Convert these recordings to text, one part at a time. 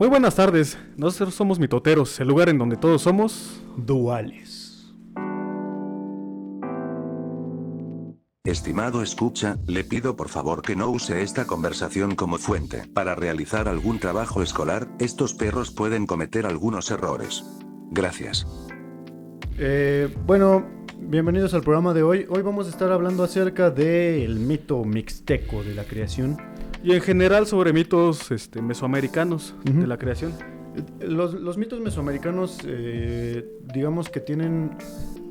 Muy buenas tardes, nosotros somos mitoteros, el lugar en donde todos somos duales. Estimado escucha, le pido por favor que no use esta conversación como fuente. Para realizar algún trabajo escolar, estos perros pueden cometer algunos errores. Gracias. Eh, bueno, bienvenidos al programa de hoy. Hoy vamos a estar hablando acerca del mito mixteco de la creación. Y en general sobre mitos este, mesoamericanos de la creación. Los, mitos mesoamericanos, eh, digamos que tienen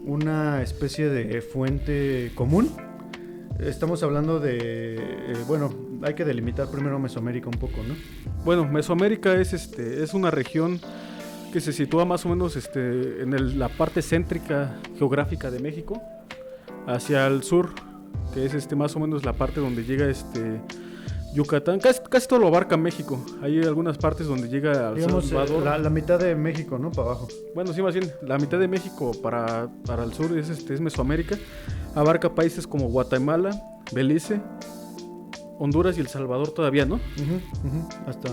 una especie de fuente común. Estamos hablando de, eh, bueno, hay que delimitar primero Mesoamérica un poco, ¿no? Bueno, Mesoamérica es, este, es una región que se sitúa más o menos este, en la parte céntrica geográfica de México, hacia el sur, que es este, más o menos la parte donde llega este, Yucatán, casi, todo lo abarca México. Hay algunas partes donde llega al Salvador. La, mitad de México, ¿no? Para abajo. Bueno, sí, más bien, la mitad de México para, para el sur es, este, es Mesoamérica. Abarca países como Guatemala, Belice, Honduras y El Salvador todavía, ¿no? Hasta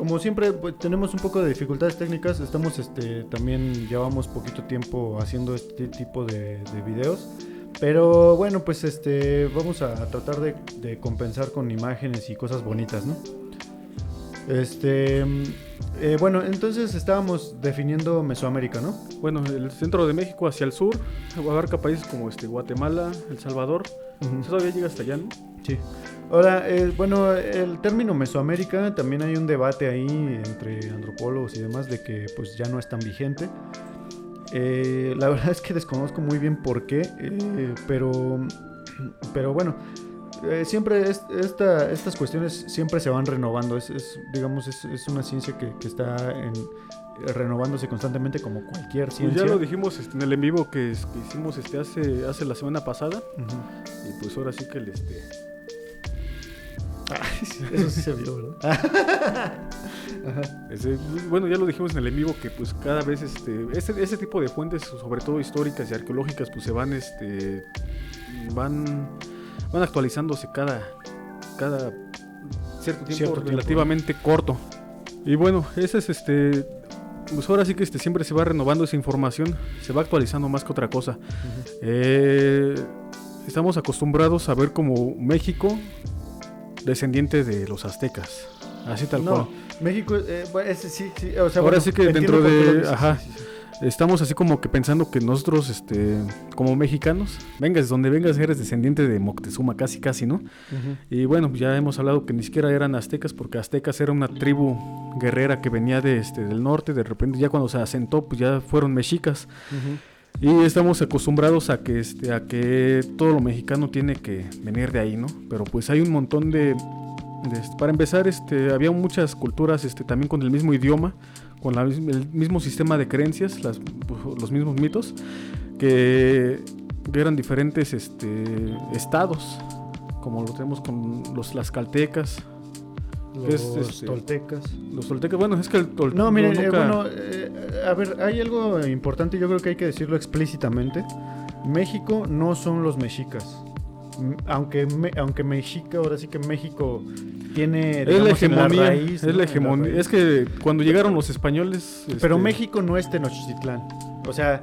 como siempre pues, tenemos un poco de dificultades técnicas, estamos este también llevamos poquito tiempo haciendo este tipo de, de videos. Pero bueno, pues este vamos a tratar de, compensar con imágenes y cosas bonitas, ¿no? Este, eh, bueno, entonces estábamos definiendo Mesoamérica, ¿no? Bueno, el centro de México hacia el sur, abarca países como este Guatemala, El Salvador. todavía llega hasta allá, ¿no? Sí. Ahora, eh, bueno, el término Mesoamérica también hay un debate ahí entre antropólogos y demás de que pues ya no es tan vigente. Eh, la verdad es que desconozco muy bien por qué, eh, pero, pero bueno, eh, siempre estas cuestiones siempre se van renovando. Es, digamos, es, una ciencia que, está renovándose constantemente como cualquier ciencia. Pues ya lo dijimos este, en el en vivo que, hicimos este hace, hace la semana pasada. Y pues ahora sí que el este. eso sí se vio, ¿verdad? bueno, ya lo dijimos en el en vivo que pues cada vez este, ese, tipo de fuentes, sobre todo históricas y arqueológicas, pues se van, este, van, van actualizándose cada, cada cierto tiempo relativamente corto. Y bueno, ese es este, pues ahora sí que este, siempre se va renovando esa información, se va actualizando más que otra cosa. Eh, estamos acostumbrados a ver como México descendiente de los aztecas, así tal cual. México, eh, sí, sí, Ahora sí que dentro de, ajá, estamos así como que pensando que nosotros, este, como mexicanos, vengas, donde vengas eres descendiente de Moctezuma, casi, casi, ¿no? Y bueno, ya hemos hablado que ni siquiera eran aztecas, porque aztecas era una tribu guerrera que venía de, este, del norte, de repente ya cuando se asentó, pues ya fueron mexicas. Y estamos acostumbrados a que, este, a que todo lo mexicano tiene que venir de ahí, ¿no? Pero pues hay un montón de para empezar, este, había muchas culturas este, también con el mismo idioma, con el mismo sistema de creencias, los mismos mitos, que, eran diferentes este, estados, como lo tenemos con los las caltecas. Los toltecas. Los toltecas, bueno, es que el tolteca. No, miren, eh, bueno, eh, a ver, hay algo importante, yo creo que hay que decirlo explícitamente. México no son los mexicas aunque, aunque México, ahora sí que México tiene es la hegemonía, es la hegemonía. Es que cuando llegaron los españoles. Pero este, México no es Tenochtitlán. O sea,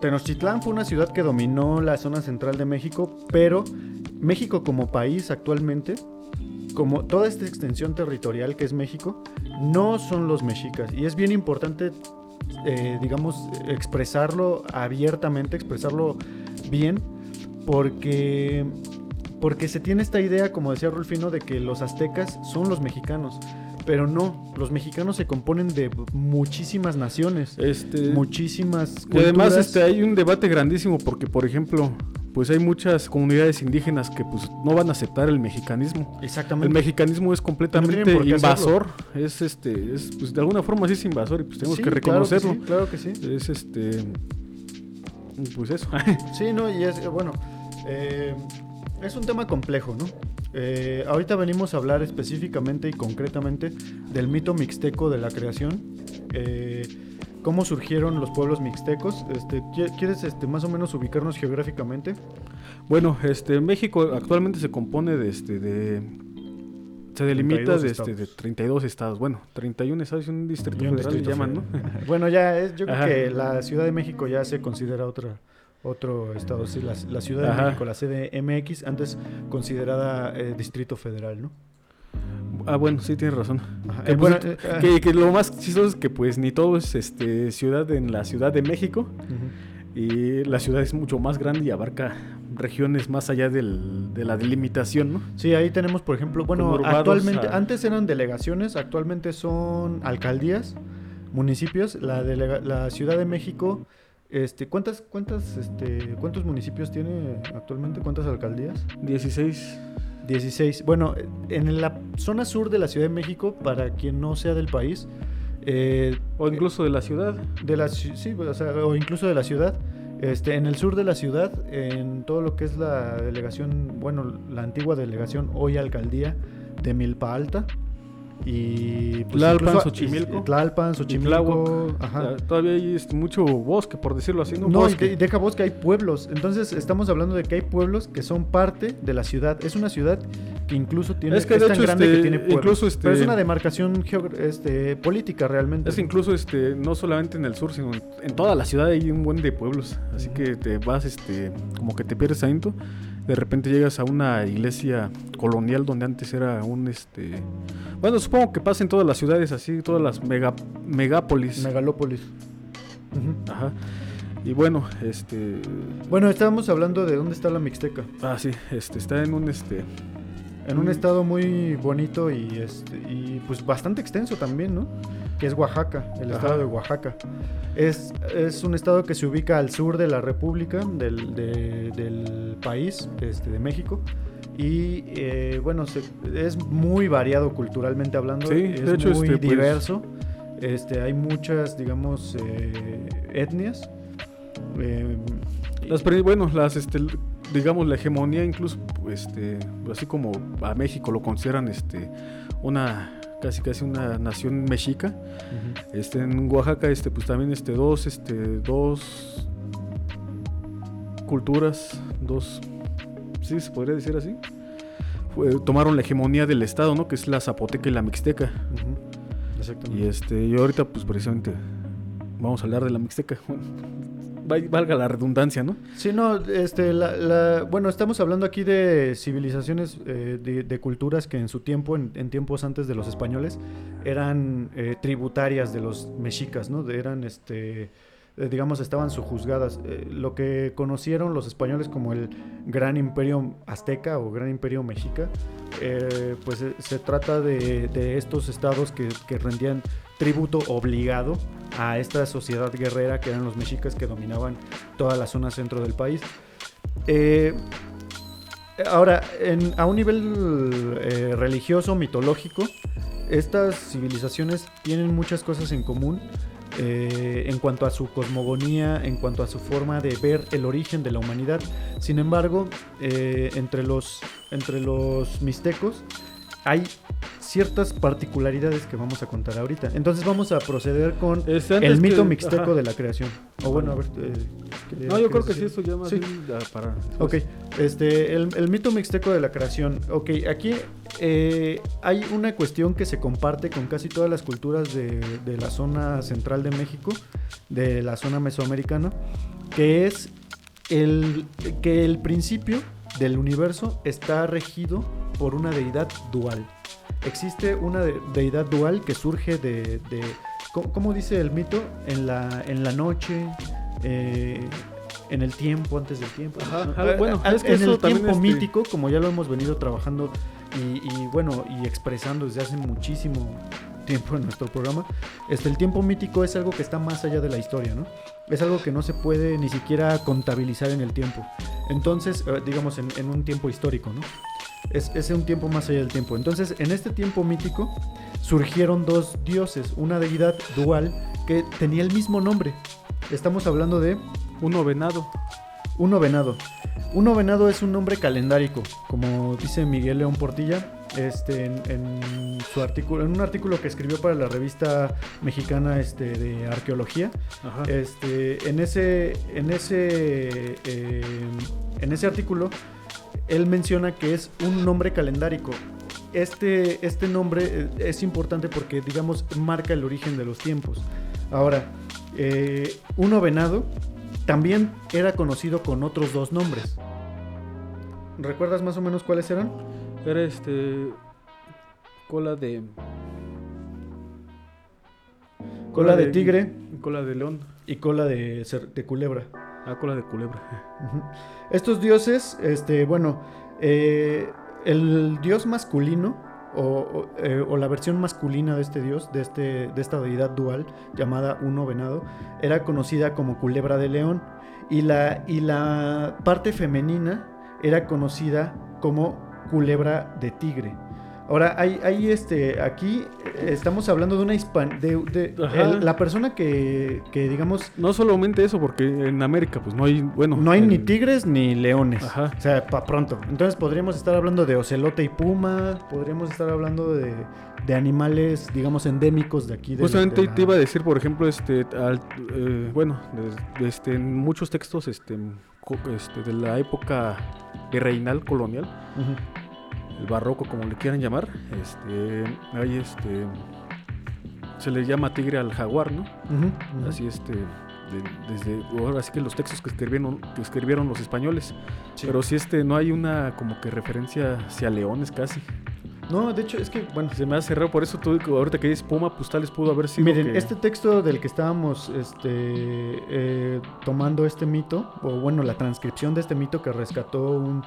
Tenochtitlán fue una ciudad que dominó la zona central de México, pero México como país actualmente, como toda esta extensión territorial que es México, no son los mexicas. Y es bien importante, eh, digamos, expresarlo abiertamente, expresarlo bien, porque porque se tiene esta idea, como decía Rulfino, de que los aztecas son los mexicanos. Pero no, los mexicanos se componen de muchísimas naciones, este, muchísimas Y además este, hay un debate grandísimo porque, por ejemplo, pues hay muchas comunidades indígenas que pues no van a aceptar el mexicanismo. Exactamente. El mexicanismo es completamente invasor, es este, es pues de alguna forma sí es invasor y pues tenemos que reconocerlo. Claro que, sí, Es este pues eso. sí, no, y es bueno, eh, es un tema complejo, ¿no? Eh, ahorita venimos a hablar específicamente y concretamente del mito mixteco de la creación. Eh, ¿Cómo surgieron los pueblos mixtecos? Este, ¿Quieres este, más o menos ubicarnos geográficamente? Bueno, este, México actualmente se compone de, este, de, Se delimita de, este, de 32 estados. Bueno, 31 estados y un distrito federal llaman, ¿no? bueno, ya es, yo creo que la Ciudad de México ya se considera otra otro estado, sí, la, Ciudad de México, la CDMX, antes considerada eh, Distrito Federal, ¿no? Ah, bueno, sí, tienes razón. Que, pues, eh, eh, que, lo más chistoso es que pues ni todo es este, ciudad en la Ciudad de México. Y la ciudad es mucho más grande y abarca regiones más allá del, de la delimitación, ¿no? Sí, ahí tenemos, por ejemplo, bueno, actualmente, antes eran delegaciones, actualmente son alcaldías, municipios. La, la Ciudad de México, este, ¿cuántas, cuántas, este, ¿cuántos municipios tiene actualmente? ¿Cuántas alcaldías? 16. 16. Bueno, en la zona sur de la Ciudad de México, para quien no sea del país, eh, o incluso de la ciudad. De la, sí, o, sea, o incluso de la ciudad. Este, en el sur de la ciudad, en todo lo que es la delegación, bueno, la antigua delegación, hoy alcaldía de Milpa Alta, y pues Tlalpan, Xochimilco. Tlalpan, Xochimilco. Ajá. Todavía hay este, mucho bosque, por decirlo así. No, no y deja bosque, hay pueblos. Entonces estamos hablando de que hay pueblos que son parte de la ciudad. Es una ciudad que incluso tiene es que de hecho, grande que este, tiene pueblos. Incluso Pero es una demarcación este, política realmente. Es incluso este, no solamente en el sur, sino en toda la ciudad hay un buen de pueblos. Así que te vas este, como que te pierdes ahí de repente llegas a una iglesia colonial donde antes era un este bueno supongo que pasa en todas las ciudades así todas las mega megápolis. Megalópolis. Ajá. Y bueno este bueno estábamos hablando de dónde está la Mixteca. Ah sí este está en un este en un estado muy bonito y este y pues bastante extenso también no que es Oaxaca el estado de Oaxaca es, es, un estado que se ubica al sur de la República, del, del país, este, de México. Y eh, bueno, es muy variado culturalmente hablando. Sí, es de hecho, muy este, pues, diverso. Este, hay muchas, digamos, eh, etnias. Eh, las, bueno, las, este, digamos, la hegemonía, incluso, este, así como a México lo consideran este, una casi casi una nación mexica. Este en Oaxaca este pues también este dos este dos culturas, dos sí se podría decir así. tomaron la hegemonía del estado, ¿no? Que es la zapoteca y la mixteca. Y este y ahorita pues precisamente vamos a hablar de la mixteca valga la redundancia, ¿no? Sí, no, este, la, bueno, estamos hablando aquí de civilizaciones, eh, de, culturas que en su tiempo, en, tiempos antes de los españoles, eran eh, tributarias de los mexicas, ¿no? eran, este, eh, digamos, estaban sujuzgadas. lo que conocieron los españoles como el gran imperio azteca o gran imperio mexica, pues se trata de, estos estados que, que rendían tributo obligado a esta sociedad guerrera que eran los mexicas que dominaban toda la zona centro del país. Eh, ahora, a un nivel eh, religioso, mitológico, estas civilizaciones tienen muchas cosas en común eh, en cuanto a su cosmogonía, en cuanto a su forma de ver el origen de la humanidad. Sin embargo, entre, los, entre los mixtecos hay ciertas particularidades que vamos a contar ahorita. Entonces vamos a proceder con el mito mixteco de la creación. O bueno, a ver. Eh, no, yo creo que sí, eso ya más para. Ok, este, el, mito mixteco de la creación. Ok, aquí eh, hay una cuestión que se comparte con casi todas las culturas de, de la zona central de México, de la zona mesoamericana, que es el que el principio del universo está regido por una deidad dual. Existe una deidad dual que surge de, ¿cómo, dice el mito? En la, en la noche, eh, en el tiempo, antes del tiempo. bueno, es que en el tiempo mítico, como ya lo hemos venido trabajando y, bueno, y expresando desde hace muchísimo tiempo en nuestro programa, este, el tiempo mítico es algo que está más allá de la historia, ¿no? Es algo que no se puede ni siquiera contabilizar en el tiempo. Entonces, eh, digamos, en, en un tiempo histórico, ¿no? Es, es, un tiempo más allá del tiempo. Entonces, en este tiempo mítico surgieron dos dioses, una deidad dual que tenía el mismo nombre. Estamos hablando de... Uno venado. Uno venado. Uno venado es un nombre calendárico, como dice Miguel León Portilla, este, en, su artículo, en un artículo que escribió para la revista mexicana este, de arqueología. Este, en ese, en ese, eh, en ese artículo él menciona que es un nombre calendárico. este, este nombre eh, es importante porque, digamos, marca el origen de los tiempos. Ahora, eh, uno venado también era conocido con otros dos nombres. ¿Recuerdas más o menos cuáles eran? Era este. Cola de. Cola de tigre. Cola de león. Y cola de, de culebra. Ah, cola de culebra. Estos dioses, este, bueno, eh, el dios masculino eh, o, la versión masculina de este dios, de, este, de esta deidad dual llamada Uno Venado, era conocida como culebra de león y la, y la parte femenina era conocida como culebra de tigre. Ahora, hay, hay este, aquí estamos hablando de una hispan... De, la persona que, que, digamos... No solamente eso, porque en América pues no hay, bueno... No hay ni tigres ni leones. Ajá. O sea, para pronto. Entonces podríamos estar hablando de ocelote y puma, podríamos estar hablando de, de animales, digamos, endémicos de aquí. De Justamente te iba a decir, por ejemplo, este, eh, bueno, este, en muchos textos este, este, de la época virreinal colonial el barroco, como le quieran llamar, este, hay este, se le llama tigre al jaguar, ¿no? Así este, desde ahora sí que los textos que escribieron, que escribieron los españoles, pero si este, no hay una como que referencia hacia leones casi. No, de hecho es que, bueno. Se me hace raro, por eso tú ahorita que dices Puma, pues tal vez pudo haber sido. Miren, este texto del que estábamos este, eh, tomando este mito, o bueno, la transcripción de este mito que rescató un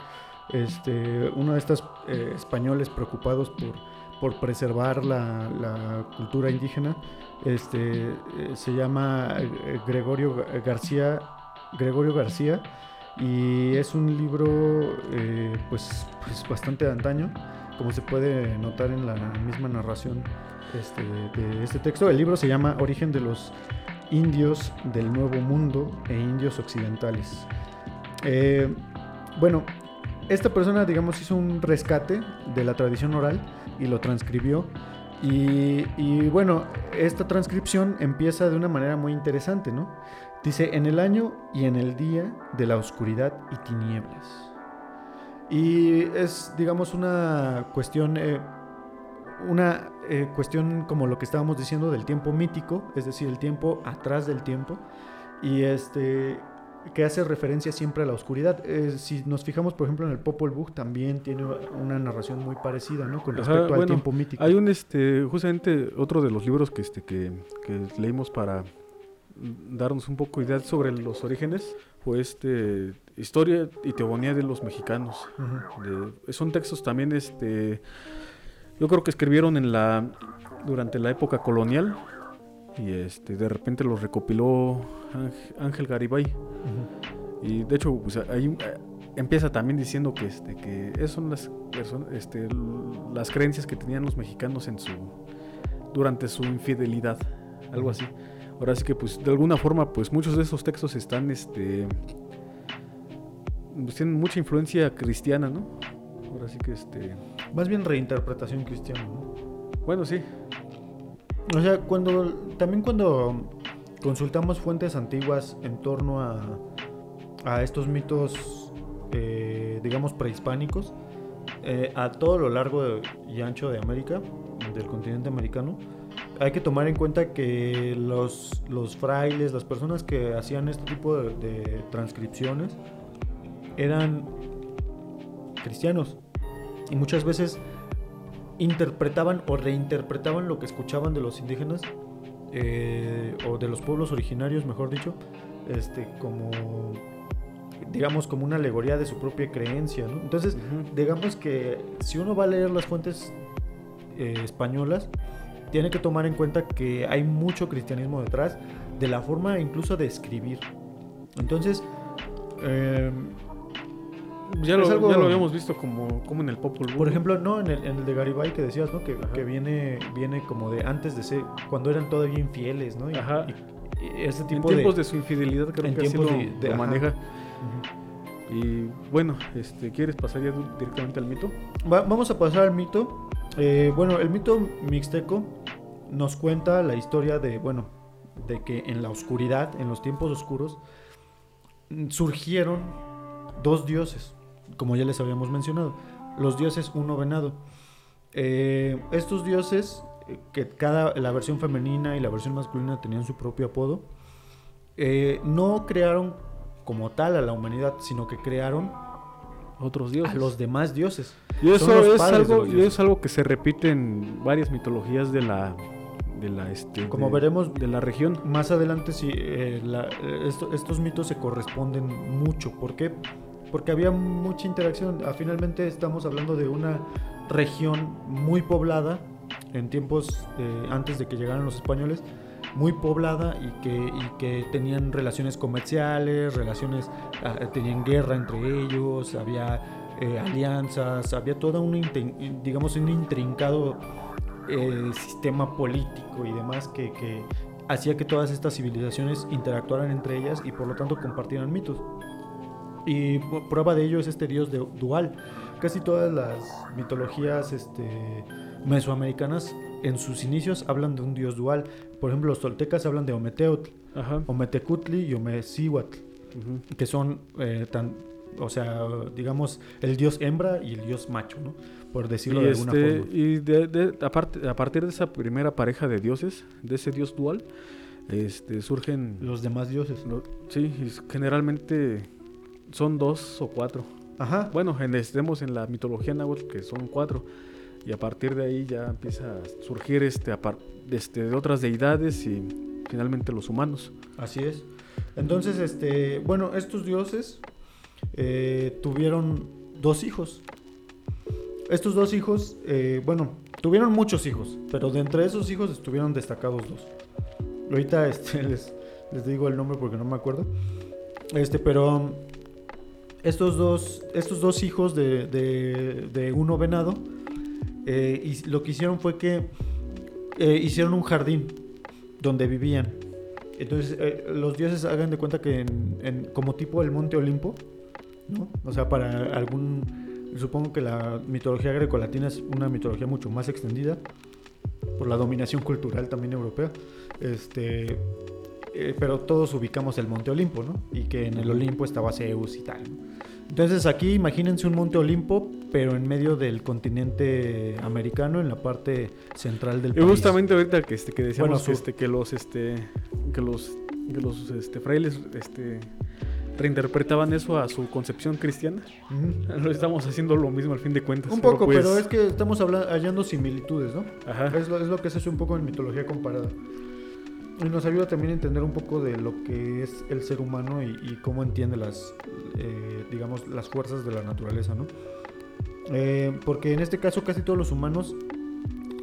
este, uno de estos eh, españoles preocupados por, por preservar la, cultura indígena, este, eh, se llama eh, Gregorio García, Gregorio García, y es un libro pues, pues, bastante antaño, como se puede notar en la misma narración este, de este texto. El libro se llama Origen de los indios del Nuevo Mundo e indios occidentales. bueno, esta persona, digamos, hizo un rescate de la tradición oral y lo transcribió. Y, bueno, esta transcripción empieza de una manera muy interesante, ¿no? Dice, en el año y en el día de la oscuridad y tinieblas. Y es, digamos, una cuestión, eh, una eh, cuestión como lo que estábamos diciendo del tiempo mítico, es decir, el tiempo atrás del tiempo. Y este, que hace referencia siempre a la oscuridad. Eh, si nos fijamos, por ejemplo, en el Popol Vuh, también tiene una narración muy parecida, ¿no? Con respecto al tiempo mítico. Hay un, este, justamente, otro de los libros que, este, que, leímos para darnos un poco de idea sobre los orígenes, fue este, Historia y Teogonía de los Mexicanos. son textos también, este, yo creo que escribieron en la, durante la época colonial, y este de repente los recopiló Ángel Garibay. Y de hecho pues, ahí eh, empieza también diciendo que este que esas son las este, las creencias que tenían los mexicanos en su durante su infidelidad algo así. Ahora sí que pues de alguna forma pues muchos de esos textos están este pues, tienen mucha influencia cristiana no ahora sí que este más bien reinterpretación cristiana ¿no? bueno sí o sea, cuando también cuando consultamos fuentes antiguas en torno a, a estos mitos, eh, digamos, prehispánicos, eh, a todo lo largo y ancho de América, del continente americano, hay que tomar en cuenta que los, los frailes, las personas que hacían este tipo de, de transcripciones, eran cristianos. Y muchas veces interpretaban o reinterpretaban lo que escuchaban de los indígenas eh, o de los pueblos originarios, mejor dicho, este, como digamos como una alegoría de su propia creencia, Entonces, digamos que si uno va a leer las fuentes eh, españolas, tiene que tomar en cuenta que hay mucho cristianismo detrás de la forma incluso de escribir. Entonces, eh, ya lo, ya lo habíamos visto como, como en el Popol Por ejemplo, no, en el, en el de Garibay que decías, ¿no? Que, que, viene, viene como de antes de ser, cuando eran todavía infieles, ¿no? Y, Ajá. Y, ese tipo en tiempos de, su infidelidad creo que así lo, maneja. Y bueno, este, ¿quieres pasar ya directamente al mito? vamos a pasar al mito. Eh, bueno, el mito mixteco nos cuenta la historia de, bueno, de que en la oscuridad, en los tiempos oscuros, surgieron dos dioses como ya les habíamos mencionado, los dioses uno venado. Eh, estos dioses, eh, que cada, la versión femenina y la versión masculina tenían su propio apodo, eh, no crearon como tal a la humanidad, sino que crearon Otros dioses. a los demás dioses. Y eso es algo, y es algo que se repite en varias mitologías de la de la este Como de- veremos- de la región. Más adelante sí, eh, la- eh, esto- estos mitos se corresponden mucho. ¿Por qué? Porque había mucha interacción. Ah, finalmente estamos hablando de una región muy poblada en tiempos eh, antes de que llegaran los españoles, muy poblada y que, tenían relaciones comerciales, relaciones, ah, tenían guerra entre ellos, había eh, alianzas, había todo un, digamos, un intrincado eh, sistema político y demás que hacía que todas estas civilizaciones interactuaran entre ellas y por lo tanto compartieran mitos. Y prueba de ello es este dios de- dual. Casi todas las mitologías este, mesoamericanas en sus inicios hablan de un dios dual. Por ejemplo, los toltecas hablan de Ometeotl, Ajá. Ometecutli y Omecihuatl, que son eh, tan, o sea, digamos, el dios hembra y el dios macho, ¿no? Por decirlo Y, de alguna este, forma. y de, de- aparte- a partir de esa primera pareja de dioses, de ese dios dual, este, surgen, Los demás dioses. lo- sí, generalmente son dos o cuatro. Ajá. Bueno, en, estemos en la mitología náhuatl que son cuatro. Y a partir de ahí ya empieza a surgir este, este, de otras deidades y finalmente los humanos. Así es. Entonces, este, bueno, estos dioses eh, tuvieron dos hijos. Estos dos hijos, eh, bueno, tuvieron muchos hijos, pero de entre esos hijos estuvieron destacados dos. Ahorita este, les, les digo el nombre porque no me acuerdo. Este, pero estos dos, estos dos hijos de, de- de uno venado, eh, y lo que hicieron fue que eh, hicieron un jardín donde vivían. Entonces, eh, los dioses hagan de cuenta que en, como tipo el monte Olimpo, ¿no? O sea, para algún... Supongo que la mitología grecolatina es una mitología mucho más extendida por la dominación cultural también europea. Este, eh, pero todos ubicamos el monte Olimpo, ¿no? Y que en el Olimpo estaba Zeus y tal. ¿no? Entonces aquí imagínense un monte Olimpo, pero en medio del continente americano, en la parte central del Y país. justamente ahorita que, este, que decíamos Bueno, que, este, que los, este, que los, que los este, frailes este, reinterpretaban eso a su concepción cristiana. Ujú. Lo estamos haciendo lo mismo al fin de cuentas. Un poco, pues, pero es que estamos habla- hallando similitudes, ¿no? Ajá. Es lo, es lo que se hace un poco en mitología comparada. Y nos ayuda también a entender un poco de lo que es el ser humano y, y cómo entiende las, eh, digamos, las fuerzas de la naturaleza, ¿no? Eh, porque en este caso casi todos los humanos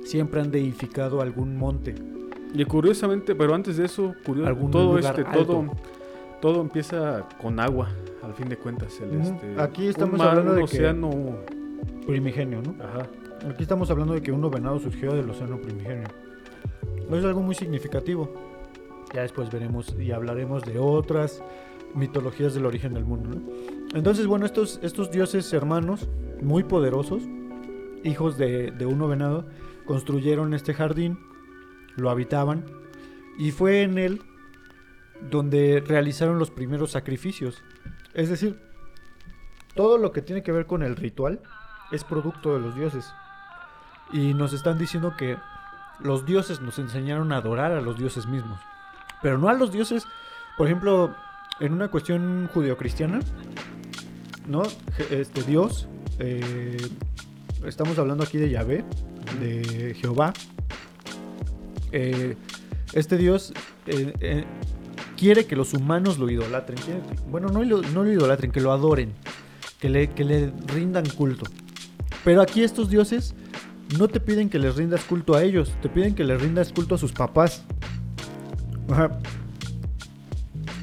siempre han deificado algún monte. Y curiosamente, pero antes de eso, curio- Algún todo este, alto. todo, todo empieza con agua, al fin de cuentas. El, Ujú. este, Aquí estamos un mar, hablando un de que- océano. Primigenio, ¿no? Ajá. Aquí estamos hablando de que uno venado surgió del océano primigenio. Es algo muy significativo. Ya después veremos y hablaremos de otras mitologías del origen del mundo. Entonces, bueno, estos, estos dioses hermanos, muy poderosos, hijos de, de uno venado, construyeron este jardín, lo habitaban, y fue en él donde realizaron los primeros sacrificios. Es decir, todo lo que tiene que ver con el ritual es producto de los dioses. Y nos están diciendo que los dioses nos enseñaron a adorar a los dioses mismos. Pero no a los dioses, por ejemplo, en una cuestión judeocristiana, ¿no? Este Dios, eh, estamos hablando aquí de Yahvé, de Jehová. Eh, este Dios eh, quiere que los humanos lo idolatren. bueno, no lo, no lo idolatren, que lo adoren, que le, que le rindan culto. Pero aquí estos dioses no te piden que les rindas culto a ellos, te piden que les rindas culto a sus papás.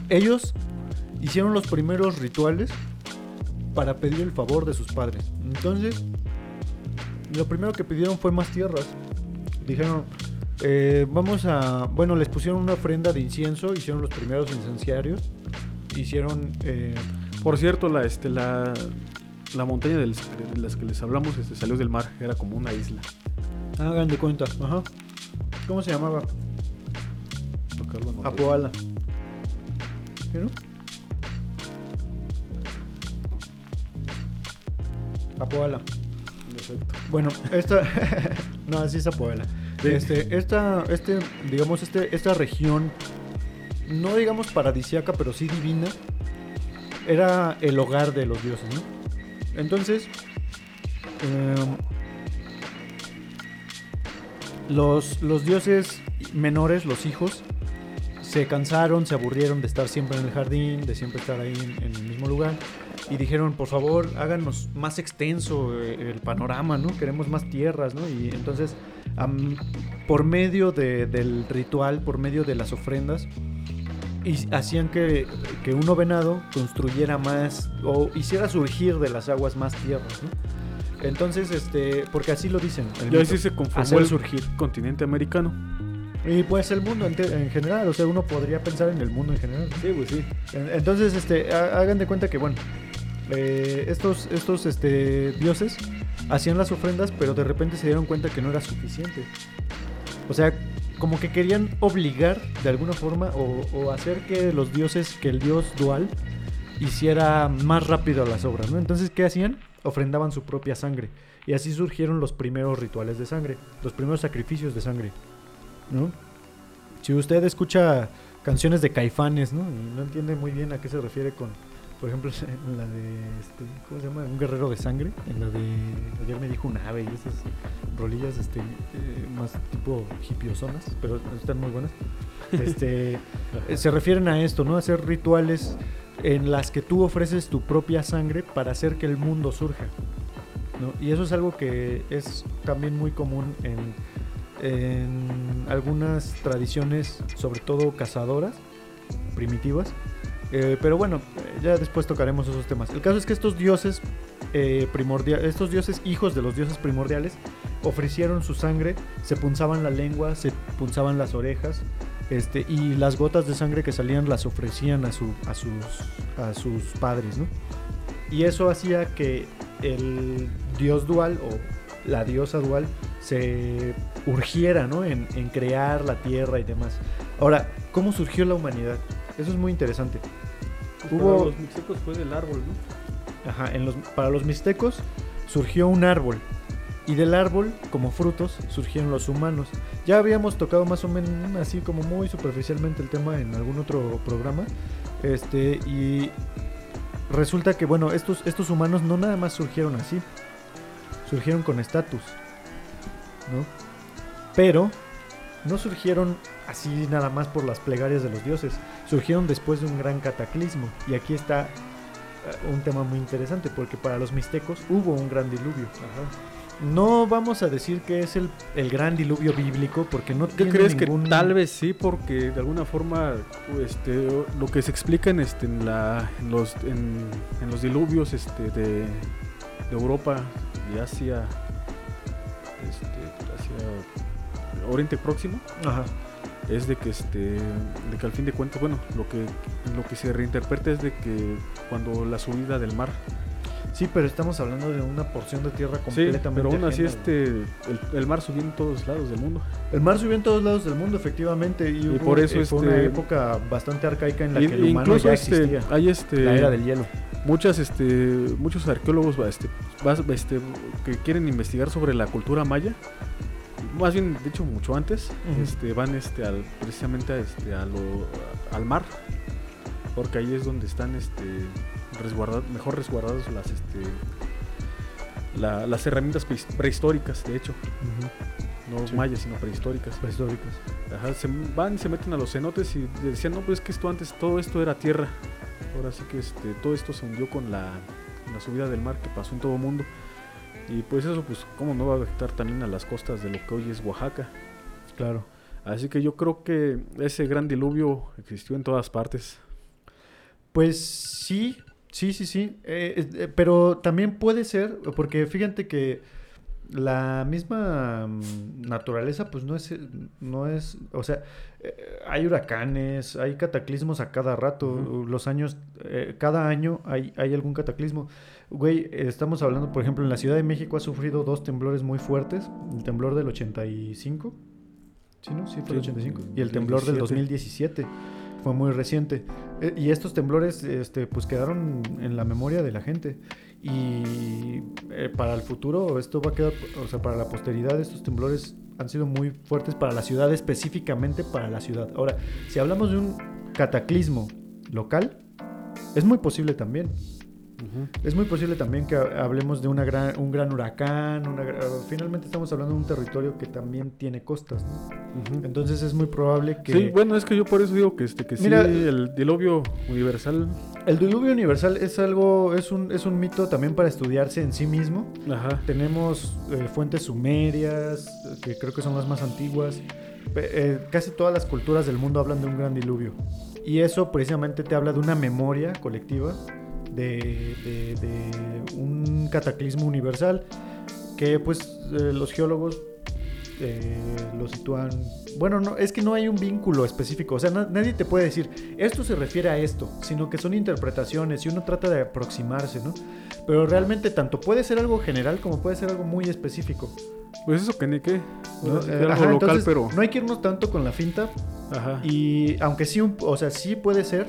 Ellos hicieron los primeros rituales para pedir el favor de sus padres. Entonces, lo primero que pidieron fue más tierras. Dijeron, eh, vamos a... Bueno, les pusieron una ofrenda de incienso, hicieron los primeros incenciarios, hicieron... eh, Por cierto, la, este, la, la montaña de las que les hablamos este, salió del mar, era como una isla. hagan de cuenta, ajá. ¿Cómo se llamaba? Tocarlo no- Apoala. ¿Sí, no? Apoala. Perfecto. Bueno, esta. no, así es Puebla. Este, esta, este, digamos, este, esta región, no digamos paradisiaca, pero sí divina, era el hogar de los dioses, ¿no? Entonces, em, los, los dioses menores, los hijos, se cansaron, se aburrieron de estar siempre en el jardín, de siempre estar ahí en, el mismo lugar. Y dijeron, por favor, háganos más extenso eh, el panorama, ¿no? Queremos más tierras, ¿no? Y entonces, por medio del ritual, por medio de las ofrendas, y hacían que, que uno venado construyera más o hiciera surgir de las aguas más tierras, ¿no? Entonces, este, porque así lo dicen. El y así se conformó el surgir continente americano. Y pues el mundo en, general, o sea, uno podría pensar en el mundo en general. Sí, pues sí. Entonces, este, hagan de cuenta que, bueno, eh, estos, estos este, dioses hacían las ofrendas, pero de repente se dieron cuenta que no era suficiente. O sea, como que querían obligar de alguna forma o, hacer que los dioses, que el dios dual hiciera más rápido las obras, ¿no? Entonces, ¿qué hacían? Ofrendaban su propia sangre. Y así surgieron los primeros rituales de sangre, los primeros sacrificios de sangre. ¿no? Si usted escucha canciones de caifanes, ¿no? no entiende muy bien a qué se refiere con, por ejemplo, en la de, este, ¿cómo se llama? Un guerrero de sangre, en la de, ayer me dijo un ave y esas rolillas, este, eh, más tipo hipiosonas, pero están muy buenas. Este, se refieren a esto, ¿no? Hacer rituales en las que tú ofreces tu propia sangre para hacer que el mundo surja. ¿no? Y eso es algo que es también muy común en en algunas tradiciones, sobre todo cazadoras, primitivas. Eh, pero bueno, ya después tocaremos esos temas. El caso es que estos dioses eh, primordiales, estos dioses hijos de los dioses primordiales, ofrecieron su sangre, se punzaban la lengua, se punzaban las orejas, este, y las gotas de sangre que salían las ofrecían a, su, a, sus, a sus padres, ¿no? Y eso hacía que el dios dual o la diosa dual se urgiera ¿no? en, crear la tierra y demás. Ahora, ¿cómo surgió la humanidad? Eso es muy interesante. Hubo... Para los mixtecos fue del árbol, ¿no? Ajá, en los, para los mixtecos surgió un árbol. Y del árbol, como frutos, surgieron los humanos. Ya habíamos tocado más o menos así como muy superficialmente el tema en algún otro programa. Este, y resulta que, bueno, estos, estos humanos no nada más surgieron así. Surgieron con estatus. ¿no? Pero no surgieron así nada más por las plegarias de los dioses, surgieron después de un gran cataclismo. Y aquí está eh, un tema muy interesante, porque para los mixtecos hubo un gran diluvio. No vamos a decir que es el, el, gran diluvio bíblico, porque no ¿Qué crees que tal vez sí? Porque de alguna forma este, lo que se explica en, este, en, la, los, en, los diluvios este, de, de Europa y Asia este, hacia Oriente Próximo. Es de que este, de que al fin de cuentas, bueno, lo que lo que se reinterpreta es de que cuando la subida del mar Sí, pero estamos hablando de una porción de tierra completamente. Sí, pero aún así este, el, mar subió en todos lados del mundo. El mar subió en todos lados del mundo, efectivamente. Y, por eso fue una este, época bastante arcaica en la que el humano ya este, existía. Hay este, la era del hielo. Muchas, este, muchos arqueólogos este, este, que quieren investigar sobre la cultura maya más bien de hecho mucho antes este van este al, precisamente este a al mar porque ahí es donde están este mejor resguardados las este las herramientas prehistóricas de hecho. No mayas sino prehistóricas. Prehistóricas. Ajá, se van se meten a los cenotes y decían no pues es que esto antes todo esto era tierra ahora sí que este todo esto se hundió con la, la subida del mar que pasó en todo el mundo y pues eso, pues, ¿cómo no va a afectar también a las costas de lo que hoy es Oaxaca? Claro. Así que yo creo que ese gran diluvio existió en todas partes. Pues sí, sí, sí, sí. Eh, eh, pero también puede ser, porque fíjate que la misma mm, naturaleza, pues no es, no es, o sea, eh, hay huracanes, hay cataclismos a cada rato, los años, cada año hay, hay algún cataclismo. Güey, estamos hablando, por ejemplo, en la Ciudad de México ha sufrido dos temblores muy fuertes. El temblor del 85. ¿Sí, no? Sí, fue el 85. Y el temblor del 2017. Fue muy reciente. Eh, y estos temblores, este, pues quedaron en la memoria de la gente. Y eh, para el futuro, esto va a quedar, o sea, para la posteridad, estos temblores han sido muy fuertes para la ciudad, específicamente para la ciudad. Ahora, si hablamos de un cataclismo local, es muy posible también. Es muy posible también que hablemos de una gran, un gran huracán. finalmente estamos hablando de un territorio que también tiene costas. Entonces es muy probable que... Sí, bueno, es que yo por eso digo que, este, que sí, el diluvio universal... El diluvio universal es algo, es un, es un mito también para estudiarse en sí mismo. Tenemos eh, fuentes sumerias, que creo que son las más antiguas. Eh, casi todas las culturas del mundo hablan de un gran diluvio. Y eso precisamente te habla de una memoria colectiva de, un cataclismo universal que pues eh, los geólogos eh, lo sitúan... Bueno, no, es que no hay un vínculo específico, o sea, nadie te puede decir, esto se refiere a esto, sino que son interpretaciones y uno trata de aproximarse, ¿no? Pero realmente tanto puede ser algo general como puede ser algo muy específico. Pues eso que ni qué. ¿no? local, pero... no hay que irnos tanto con la finta. Ajá. Y aunque sí, o sea, sí puede ser,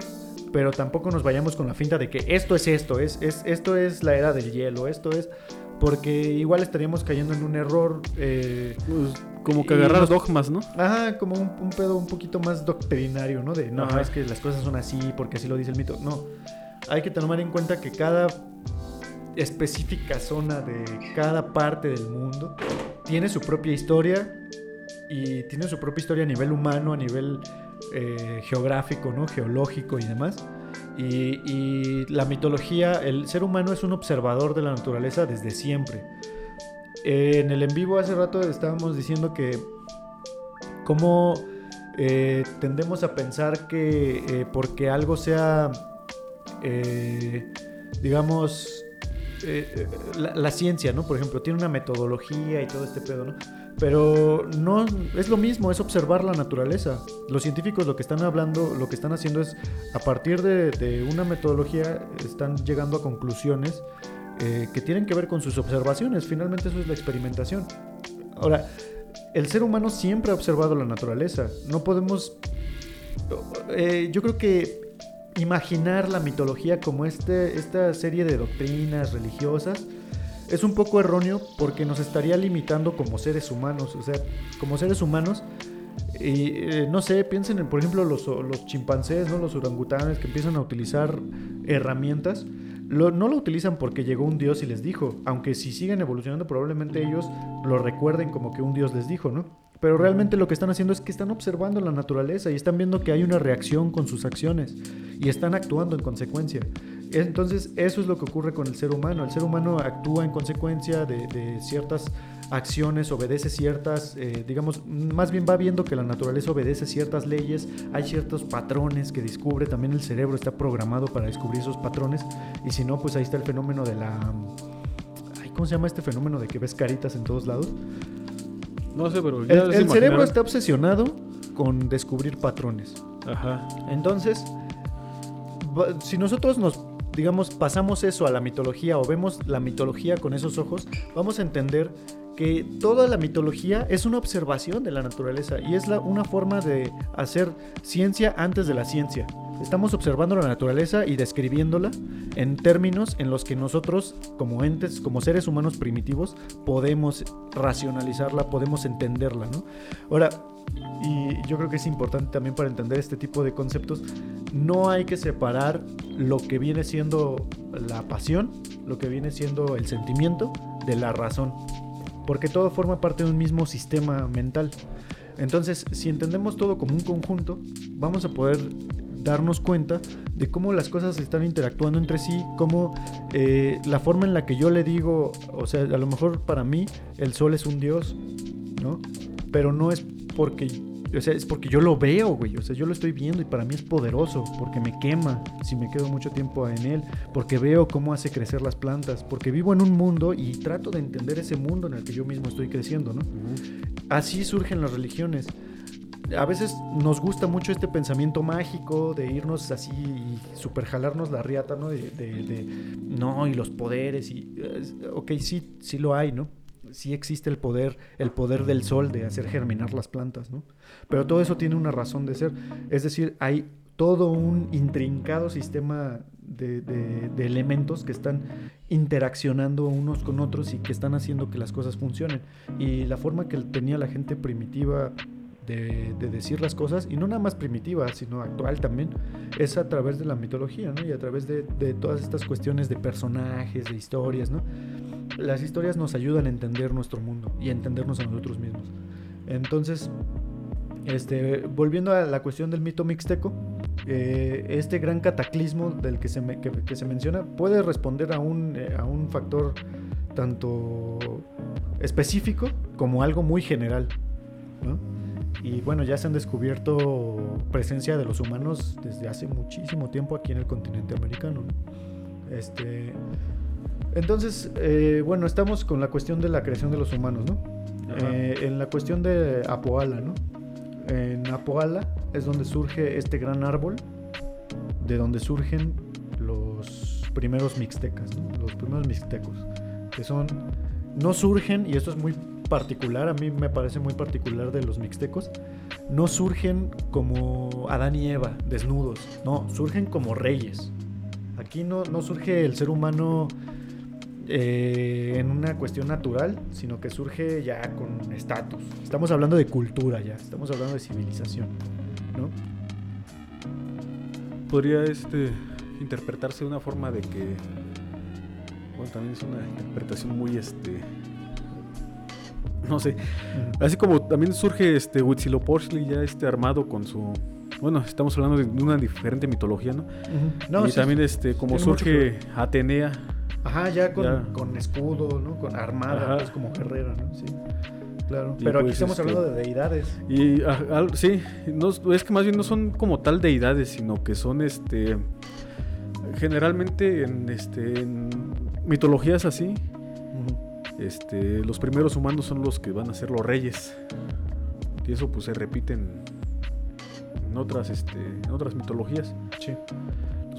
pero tampoco nos vayamos con la finta de que esto es esto, es, es, esto es la era del hielo, esto es... Porque igual estaríamos cayendo en un error. Eh, pues, como que agarrar dogmas, ¿no? Ajá, como un, pedo un poquito más doctrinario, ¿no? De no, es que las cosas son así porque así lo dice el mito. No. Hay que tomar en cuenta que cada específica zona de cada parte del mundo tiene su propia historia y tiene su propia historia a nivel humano, a nivel eh, geográfico, ¿no? geológico y demás. Y, la mitología, el ser humano es un observador de la naturaleza desde siempre. en el en vivo hace rato estábamos diciendo que cómo eh, tendemos a pensar que eh, porque algo sea, digamos, la, la, ciencia, ¿no? Por ejemplo, tiene una metodología y todo este pedo, ¿no? Pero no es lo mismo, es observar la naturaleza. Los científicos lo que están hablando, lo que están haciendo es, a partir de, una metodología, están llegando a conclusiones eh, que tienen que ver con sus observaciones. Finalmente eso es la experimentación. Ahora, el ser humano siempre ha observado la naturaleza. No podemos... Eh, yo creo que imaginar la mitología como este, esta serie de doctrinas religiosas es un poco erróneo porque nos estaría limitando como seres humanos. O sea, como seres humanos, y eh, no sé, piensen en, por ejemplo, los, los chimpancés, ¿no? los orangutanes que empiezan a utilizar herramientas. no lo utilizan porque llegó un dios y les dijo, aunque si siguen evolucionando probablemente ellos lo recuerden como que un dios les dijo, ¿no? Pero realmente lo que están haciendo es que están observando la naturaleza y están viendo que hay una reacción con sus acciones y están actuando en consecuencia. Entonces, eso es lo que ocurre con el ser humano. El ser humano actúa en consecuencia de, ciertas acciones, obedece ciertas, eh, digamos, más bien va viendo que la naturaleza obedece ciertas leyes, hay ciertos patrones que descubre, también el cerebro está programado para descubrir esos patrones, y si no, pues ahí está el fenómeno de la... ¿Cómo se llama este fenómeno de que ves caritas en todos lados? No sé, pero... el, el cerebro está obsesionado con descubrir patrones. Ajá. Entonces, si nosotros nos digamos, pasamos eso a la mitología o vemos la mitología con esos ojos, vamos a entender toda la mitología es una observación de la naturaleza y es una forma de hacer ciencia antes de la ciencia. Estamos observando la naturaleza y describiéndola en términos en los que nosotros, como entes, como seres humanos primitivos, podemos racionalizarla, podemos entenderla. ¿no? Ahora, y yo creo que es importante también para entender este tipo de conceptos, no hay que separar lo que viene siendo la pasión, lo que viene siendo el sentimiento, de la razón, porque todo forma parte de un mismo sistema mental. Entonces, si entendemos todo como un conjunto, vamos a poder darnos cuenta de cómo las cosas están interactuando entre sí, cómo eh, la forma en la que yo le digo, o sea, a lo mejor para mí el sol es un dios, ¿no? Pero no es porque o sea, es porque yo lo veo, güey. O sea, yo lo estoy viendo y para mí es poderoso. Porque me quema si me quedo mucho tiempo en él. Porque veo cómo hace crecer las plantas. Porque vivo en un mundo y trato de entender ese mundo en el que yo mismo estoy creciendo, ¿no? Así surgen las religiones. A veces nos gusta mucho este pensamiento mágico de irnos así y super jalarnos la riata, ¿no? De, de no, y los poderes y... Ok, sí, sí lo hay, ¿no? Sí existe el poder, el poder del sol de hacer germinar las plantas, ¿no? Pero todo eso tiene una razón de ser. Es decir, hay todo un intrincado sistema de, de- de elementos que están interaccionando unos con otros y que están haciendo que las cosas funcionen. Y la forma que tenía la gente primitiva de, de decir las cosas, y no nada más primitiva, sino actual también, es a través de la mitología, ¿no? Y a través de, de todas estas cuestiones de personajes, de historias, ¿no? Las historias nos ayudan a entender nuestro mundo y a entendernos a nosotros mismos. Entonces, este, volviendo a la cuestión del mito mixteco, eh, este gran cataclismo del que se, que, se menciona puede responder a un, eh, a un factor tanto específico como algo muy general. Y bueno, ya se han descubierto presencia de los humanos desde hace muchísimo tiempo aquí en el continente americano. ¿no? Este, entonces, eh, bueno, estamos con la cuestión de la creación de los humanos, ¿no? Eh, en la cuestión de Apoala, ¿no? En Apoala es donde surge este gran árbol, de donde surgen los primeros mixtecas, ¿no? Los primeros mixtecos, que son, no surgen, y esto es muy particular, a mí me parece muy particular de los mixtecos, no surgen como Adán y Eva, desnudos, no, surgen como reyes. Aquí no, no surge el ser humano eh, en una cuestión natural, sino que surge ya con estatus. Estamos hablando de cultura ya, estamos hablando de civilización, ¿no? Podría este interpretarse de una forma de que bueno, también es una interpretación muy este no sé, así como también surge este Huitzilopochtli ya este armado con su bueno, estamos hablando de una diferente mitología, ¿no? Y sí, también este como surge Atenea, Ajá, ya con, Ya. con escudo, ¿no? Con armada, pues como guerrera, ¿no? Sí. Claro. Pero aquí pues, estamos este, hablando de deidades. Y ah, sí, no, es que más bien no son como tal deidades, sino que son este generalmente en este en mitologías así, este los primeros humanos son los que van a ser los reyes. Y eso pues se repite en, en otras este en otras mitologías. Sí.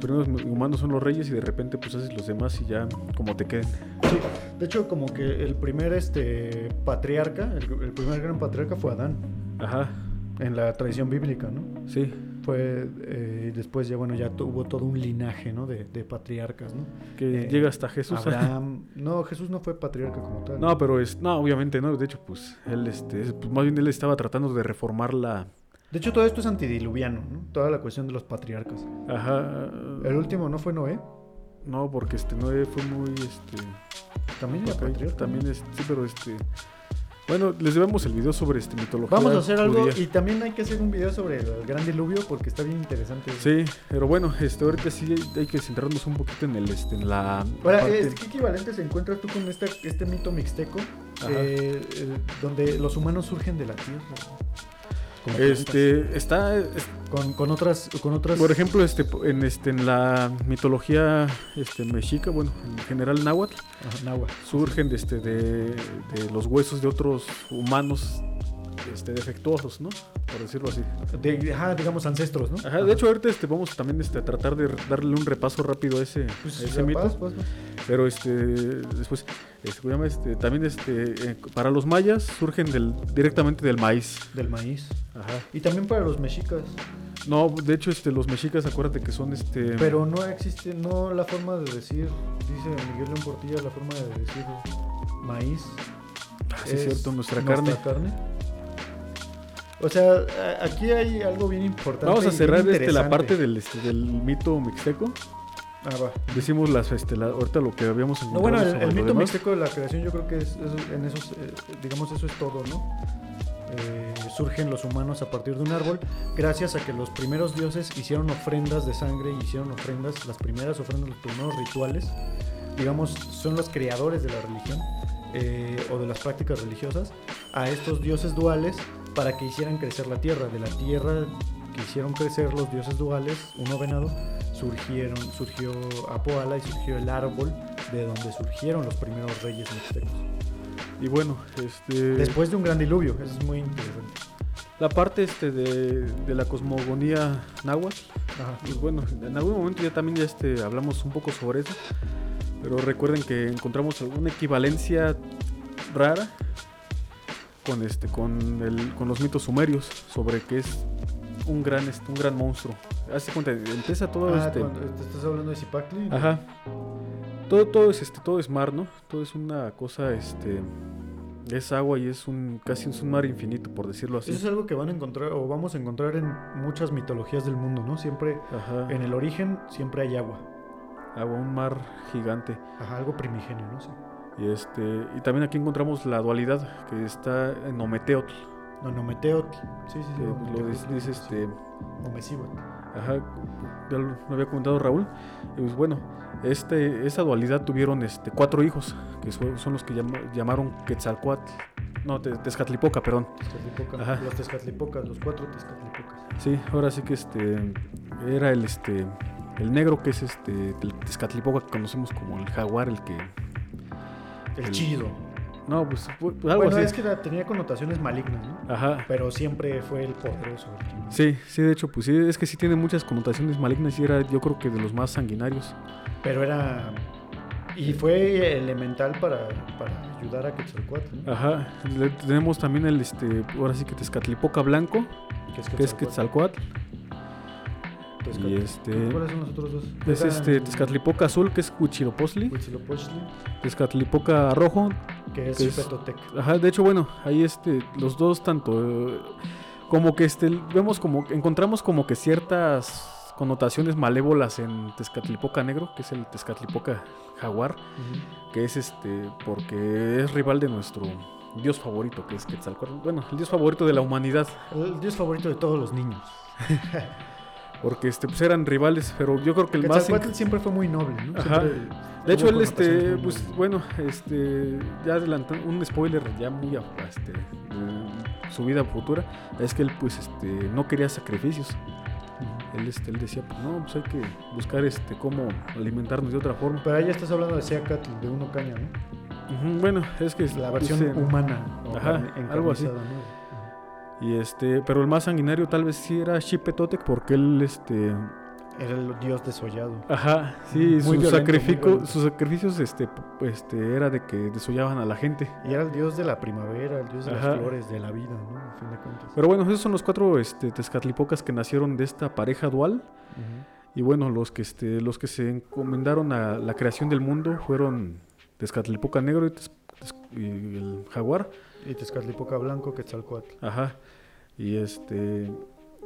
Primeros humanos son los reyes y de repente pues haces los demás y ya como te queden. Sí. De hecho, como que el primer este patriarca, el, el primer gran patriarca fue Adán, Ajá, en la tradición bíblica, ¿no? sí, Fue eh, después ya bueno ya tuvo todo un linaje, ¿no? De, de patriarcas, ¿no? que Eh, llega hasta Jesús. Abraham. No, Jesús no fue patriarca como tal. No, pero es, no, obviamente no. De hecho, pues él, este, pues, más bien él estaba tratando de reformar la, De hecho, todo esto es antidiluviano, ¿no? Toda la cuestión de los patriarcas. ajá, El último no fue Noé. no, porque este Noé fue muy, este, También era patriarca. también este, sí, pero este, bueno, les debemos el video sobre este mitología. Vamos a hacer algo y también hay que hacer un video sobre el gran diluvio porque está bien interesante. Sí, pero bueno, este, ahorita sí hay, que centrarnos un poquito en el, este, en la. Ahora, parte- este, ¿qué equivalentes encuentras tú con este, este mito mixteco? Eh, eh, donde los humanos surgen de la tierra. Como este, está, es- Con, con otras, con otras. por ejemplo, este, en este, en la mitología, este, mexica, bueno, en general náhuatl, Ajá, náhuatl. surgen de, este, de, de los huesos de otros humanos este, defectuosos, ¿no? Por decirlo así. De- ajá, digamos ancestros, ¿no? Ajá, de hecho, ahorita este, vamos también este, a tratar de darle un repaso rápido a ese, Pues, a ese mito. vas. Pero este, después, este. Este, también este, eh, para los mayas surgen del, directamente del maíz. Del maíz. Ajá. Y también para los mexicas. No, de hecho, este, los mexicas, acuérdate que son este. Pero no existe, no la forma de decir, dice Miguel León Portilla, la forma de decir maíz. Ah, sí, es cierto, nuestra, carne. O sea, aquí hay algo bien importante. Vamos a cerrar este, la parte del, este, del mito mixteco. Ah, va. Decimos las, este, la- ahorita lo que habíamos No, bueno, el, el mito demás. mixteco de la creación yo creo que es, es- en esos, eh, digamos, eso es todo, ¿no? Eh, surgen los humanos a partir de un árbol gracias a que los primeros dioses hicieron ofrendas de sangre y hicieron ofrendas, las primeras ofrendas, los primeros rituales, digamos, son los creadores de la religión eh, o de las prácticas religiosas a estos dioses duales para que hicieran crecer la tierra. De la tierra que hicieron crecer los dioses duales, uno venado, surgieron, surgió Apoala y surgió el árbol de donde surgieron los primeros reyes mixtecos. Y bueno, este, Después de un gran diluvio, eso es muy interesante. la parte este, de, de la cosmogonía náhuatl. Pues bueno, en algún momento ya también ya este, hablamos un poco sobre eso. Pero recuerden que encontramos alguna equivalencia rara con este con el con los mitos sumerios sobre qué es un gran, este, un gran monstruo. Hace cuenta, empieza todo Ah, este. te estás hablando de Zipacli. Ajá. Todo, todo es este, todo es mar, ¿no? Todo es una cosa, este. Es agua y es un. casi es un mar infinito, por decirlo así. Eso es algo que van a encontrar o vamos a encontrar en muchas mitologías del mundo, ¿no? Siempre Ajá. en el origen siempre hay agua. Agua, un mar gigante. Ajá, algo primigenio, ¿no? Sí. Y este. Y también aquí encontramos la dualidad que está en Ometeotl. No, Nometeotl. Sí, sí, sí. que lo dice, dice, sí. este. Omecíhuatl. Ajá, ya lo había comentado Raúl. Y pues bueno, este, esa dualidad tuvieron este, cuatro hijos, que son, los que llama- llamaron Quetzalcoatl. No, Te- Tezcatlipoca, perdón. Tezcatlipoca. Ajá. Los Tezcatlipocas, los cuatro Tezcatlipocas. Sí, ahora sí que este era el este el negro que es este Tezcatlipoca que conocemos como el jaguar, el que El chido. no, pues, pues, algo Bueno, así. es que tenía connotaciones malignas, ¿no? Ajá. Pero siempre fue el poderoso. el. Sí, sí, de hecho, pues sí, es que sí tiene muchas connotaciones malignas y era yo creo que de los más sanguinarios. Pero era. Y fue elemental para, para ayudar a Quetzalcoatl, ¿no? Ajá. Le- tenemos también el este ahora sí que Tezcatlipoca blanco, Que es que es Quetzalcoatl. Tezcat- Y este ¿Cuáles son los otros dos? es este el Tezcatlipoca azul, que es Huitzilopochtli, Huitzilopochtli, Tezcatlipoca rojo, que es Que es-. Ajá, de hecho, bueno, ahí este, los dos tanto, eh, como que este, vemos como, encontramos como que ciertas connotaciones malévolas en Tezcatlipoca negro, que es el Tezcatlipoca jaguar, que es este, porque es rival de nuestro dios favorito, que es Quetzalcóatl, bueno, el dios favorito de la humanidad, El dios favorito de todos los niños. porque este, pues eran rivales, pero yo creo que el más... Siempre fue muy noble, ¿no? Ajá. Siempre De hecho, él, este, pues bueno, este, ya adelantando, un spoiler ya muy, a- este, de su vida futura, es que él, pues, este, no quería sacrificios. Él, este, él decía, pues, no, pues hay que buscar, este, cómo alimentarnos de otra forma. Pero ahí ya estás hablando de Seacatl, de Uno Caña, ¿no? Bueno, es que La pues, versión humana. o ajá, algo así. Y este, pero el más sanguinario tal vez sí era Xipetotec porque él, este, Era el dios desollado. ajá, sí, Muy su violento, sacrificio, sus sacrificios, este, este, era de que desollaban a la gente. Y era el dios de la primavera, el dios de Ajá. las flores, de la vida, ¿no? A fin de cuentas. Pero bueno, esos son los cuatro, este, Tezcatlipocas que nacieron de esta pareja dual. Y bueno, los que, este, los que se encomendaron a la creación del mundo fueron Tezcatlipoca Negro y, Tez- Tez- y el Jaguar. Y Tezcatlipoca Blanco, Quetzalcoatl. Ajá. Y este.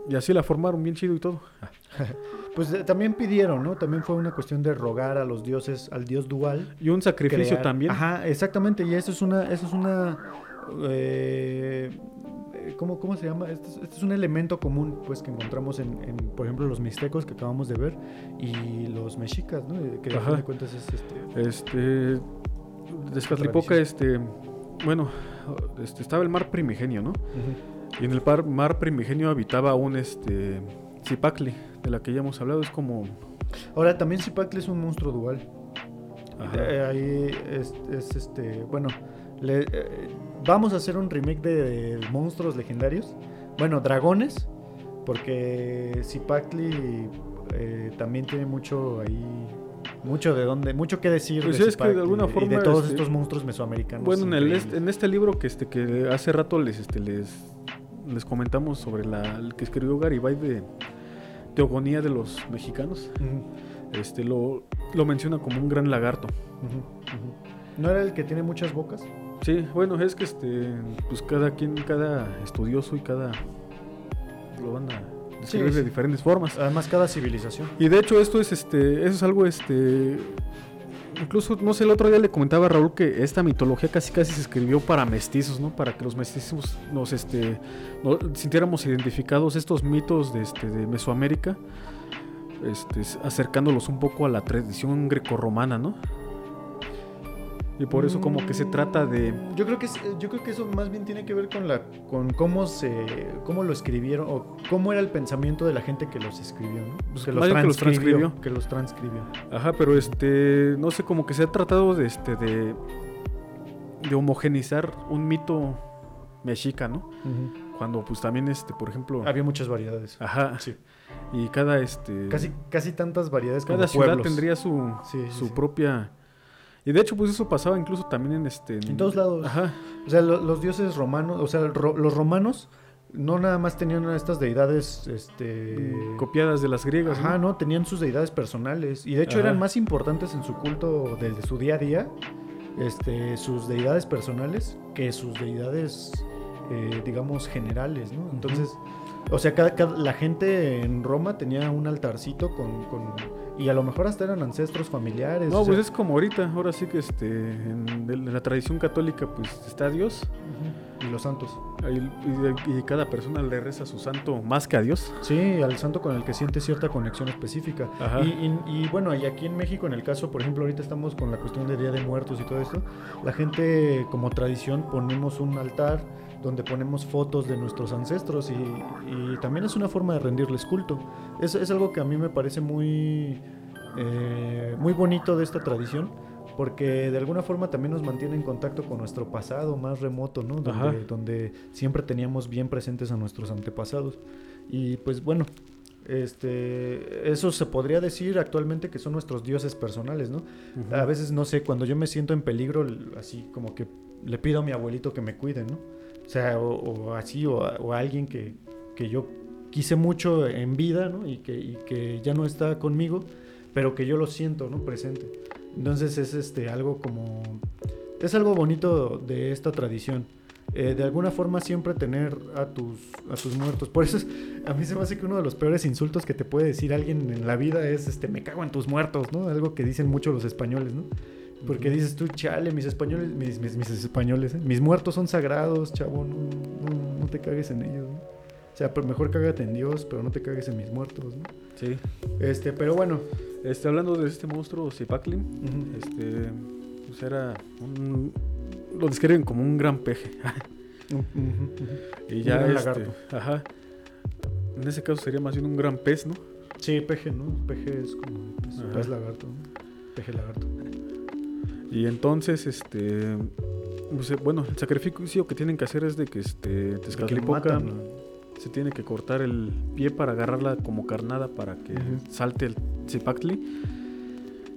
Y así la formaron bien chido y todo. Pues eh, también pidieron, ¿no? También fue una cuestión de rogar a los dioses, al dios dual. Y un sacrificio crear- también. Ajá, exactamente. Y eso es una, eso es una, eh, eh, ¿cómo, cómo se llama? Este es, este es un elemento común, pues, que encontramos en, en, por ejemplo, los mixtecos que acabamos de ver y los mexicas, ¿no? Que Ajá. de cuentas es este. Este. Tezcatlipoca, este. Bueno, este, estaba el mar primigenio, ¿no? Y en el par- mar primigenio habitaba un este. Zipacli, de la que ya hemos hablado. Es como. Ahora, también Zipacli es un monstruo dual. ajá. Ahí es, es, este, bueno, le- eh, vamos a hacer un remake de, monstruos legendarios. Bueno, dragones, porque Zipacli eh, también tiene mucho ahí, mucho de dónde, mucho que decir. Pues de es que de alguna y forma, de todos este, estos monstruos mesoamericanos. Bueno, en, el, increíbles. est- en este libro que este que hace rato les este les les comentamos sobre la el que escribió Garibay de Teogonía de los mexicanos, este lo, lo menciona como un gran lagarto. ¿No era el que tiene muchas bocas? Sí, bueno, es que este pues cada quien, cada estudioso y cada lo van a describir Sí, de sí. diferentes formas. Además, cada civilización. Y de hecho esto es este eso es algo este incluso no sé el otro día le comentaba a Raúl que esta mitología casi casi se escribió para mestizos, ¿no? Para que los mestizos nos este no- sintiéramos identificados estos mitos de este de Mesoamérica este acercándolos un poco a la tradición grecorromana, ¿no? Y por eso como que se trata de Yo creo que es- yo creo que eso más bien tiene que ver con la con cómo se cómo lo escribieron o cómo era el pensamiento de la gente que los escribió, ¿no? Pues, que, los que los transcribió, que los transcribió. Ajá, pero este, no sé, como que se ha tratado de este, de, de homogenizar un mito mexica, ¿no? Cuando pues también este, por ejemplo, Había muchas variedades. ajá, Sí. y cada este, Casi casi tantas variedades como cada ciudad pueblos. tendría su, Sí, sí, su sí. propia, y de hecho pues eso pasaba incluso también en este, En todos lados. Ajá, O sea, lo- los dioses romanos, o sea, ro- los romanos no nada más tenían estas deidades este copiadas de las griegas. Ajá, no, tenían sus deidades personales y de hecho eran más importantes en su culto del de su día a día, este sus deidades personales que sus deidades eh, digamos generales, ¿no? Entonces, o sea, cada, la gente en Roma tenía un altarcito con, con y a lo mejor hasta eran ancestros familiares. No, pues es como ahorita, ahora sí que este, en, la tradición católica pues está Dios. Y los santos. Y, cada persona le reza a su santo más que a Dios. Sí, al santo con el que siente cierta conexión específica. Y, y, bueno, y aquí en México, en el caso, por ejemplo, ahorita estamos con la cuestión de Día de Muertos y todo esto, la gente como tradición ponemos un altar donde ponemos fotos de nuestros ancestros y, también es una forma de rendirles culto. Es, es algo que a mí me parece muy, eh, muy bonito de esta tradición porque de alguna forma también nos mantiene en contacto con nuestro pasado más remoto, ¿no? Donde, donde, siempre teníamos bien presentes a nuestros antepasados. Y pues bueno, este, eso se podría decir actualmente que son nuestros dioses personales, ¿no? A veces, no sé, cuando yo me siento en peligro, así como que le pido a mi abuelito que me cuide, ¿no? O sea, o, así, o, a alguien que, yo quise mucho en vida, ¿no? Y que, que ya no está conmigo, pero que yo lo siento, ¿no? Presente. Entonces es este, algo como... Es algo bonito de esta tradición. Eh, de alguna forma siempre tener a tus, a tus muertos. Por eso a mí se me hace que uno de los peores insultos que te puede decir alguien en la vida es, este, me cago en tus muertos, ¿no? Algo que dicen mucho los españoles, ¿no? Porque dices tú, chale, mis españoles, mis, mis, españoles, ¿eh? mis muertos son sagrados, chavo, no, no, te cagues en ellos, ¿no? O sea, mejor cágate en Dios, pero no te cagues en mis muertos, ¿no? Sí. Este, pero bueno. Este, hablando de este monstruo, Zipaclin, este, pues era un, lo describen como un gran peje. Y ya este, ajá. En ese caso sería más bien un gran pez, ¿no? Sí, peje, ¿no? Peje es como pez lagarto, ¿no? Peje lagarto. Y entonces, este, pues, eh, bueno, el sacrificio que tienen que hacer es de que este Tezcatlipoca se tiene que cortar el pie para agarrarla como carnada para que salte el Zipactli.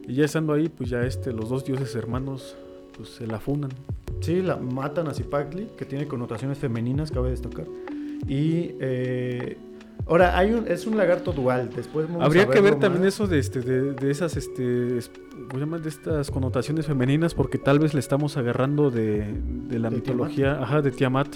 Y ya estando ahí, pues ya este, los dos dioses hermanos pues se la fundan. Sí, la matan a Zipactli, que tiene connotaciones femeninas, cabe destacar. Y eh, Ahora, hay un, es un lagarto dual. Después Habría que ver también eso de, este, de, esas, este, de estas connotaciones femeninas, porque tal vez le estamos agarrando de, la mitología, ajá, de Tiamat.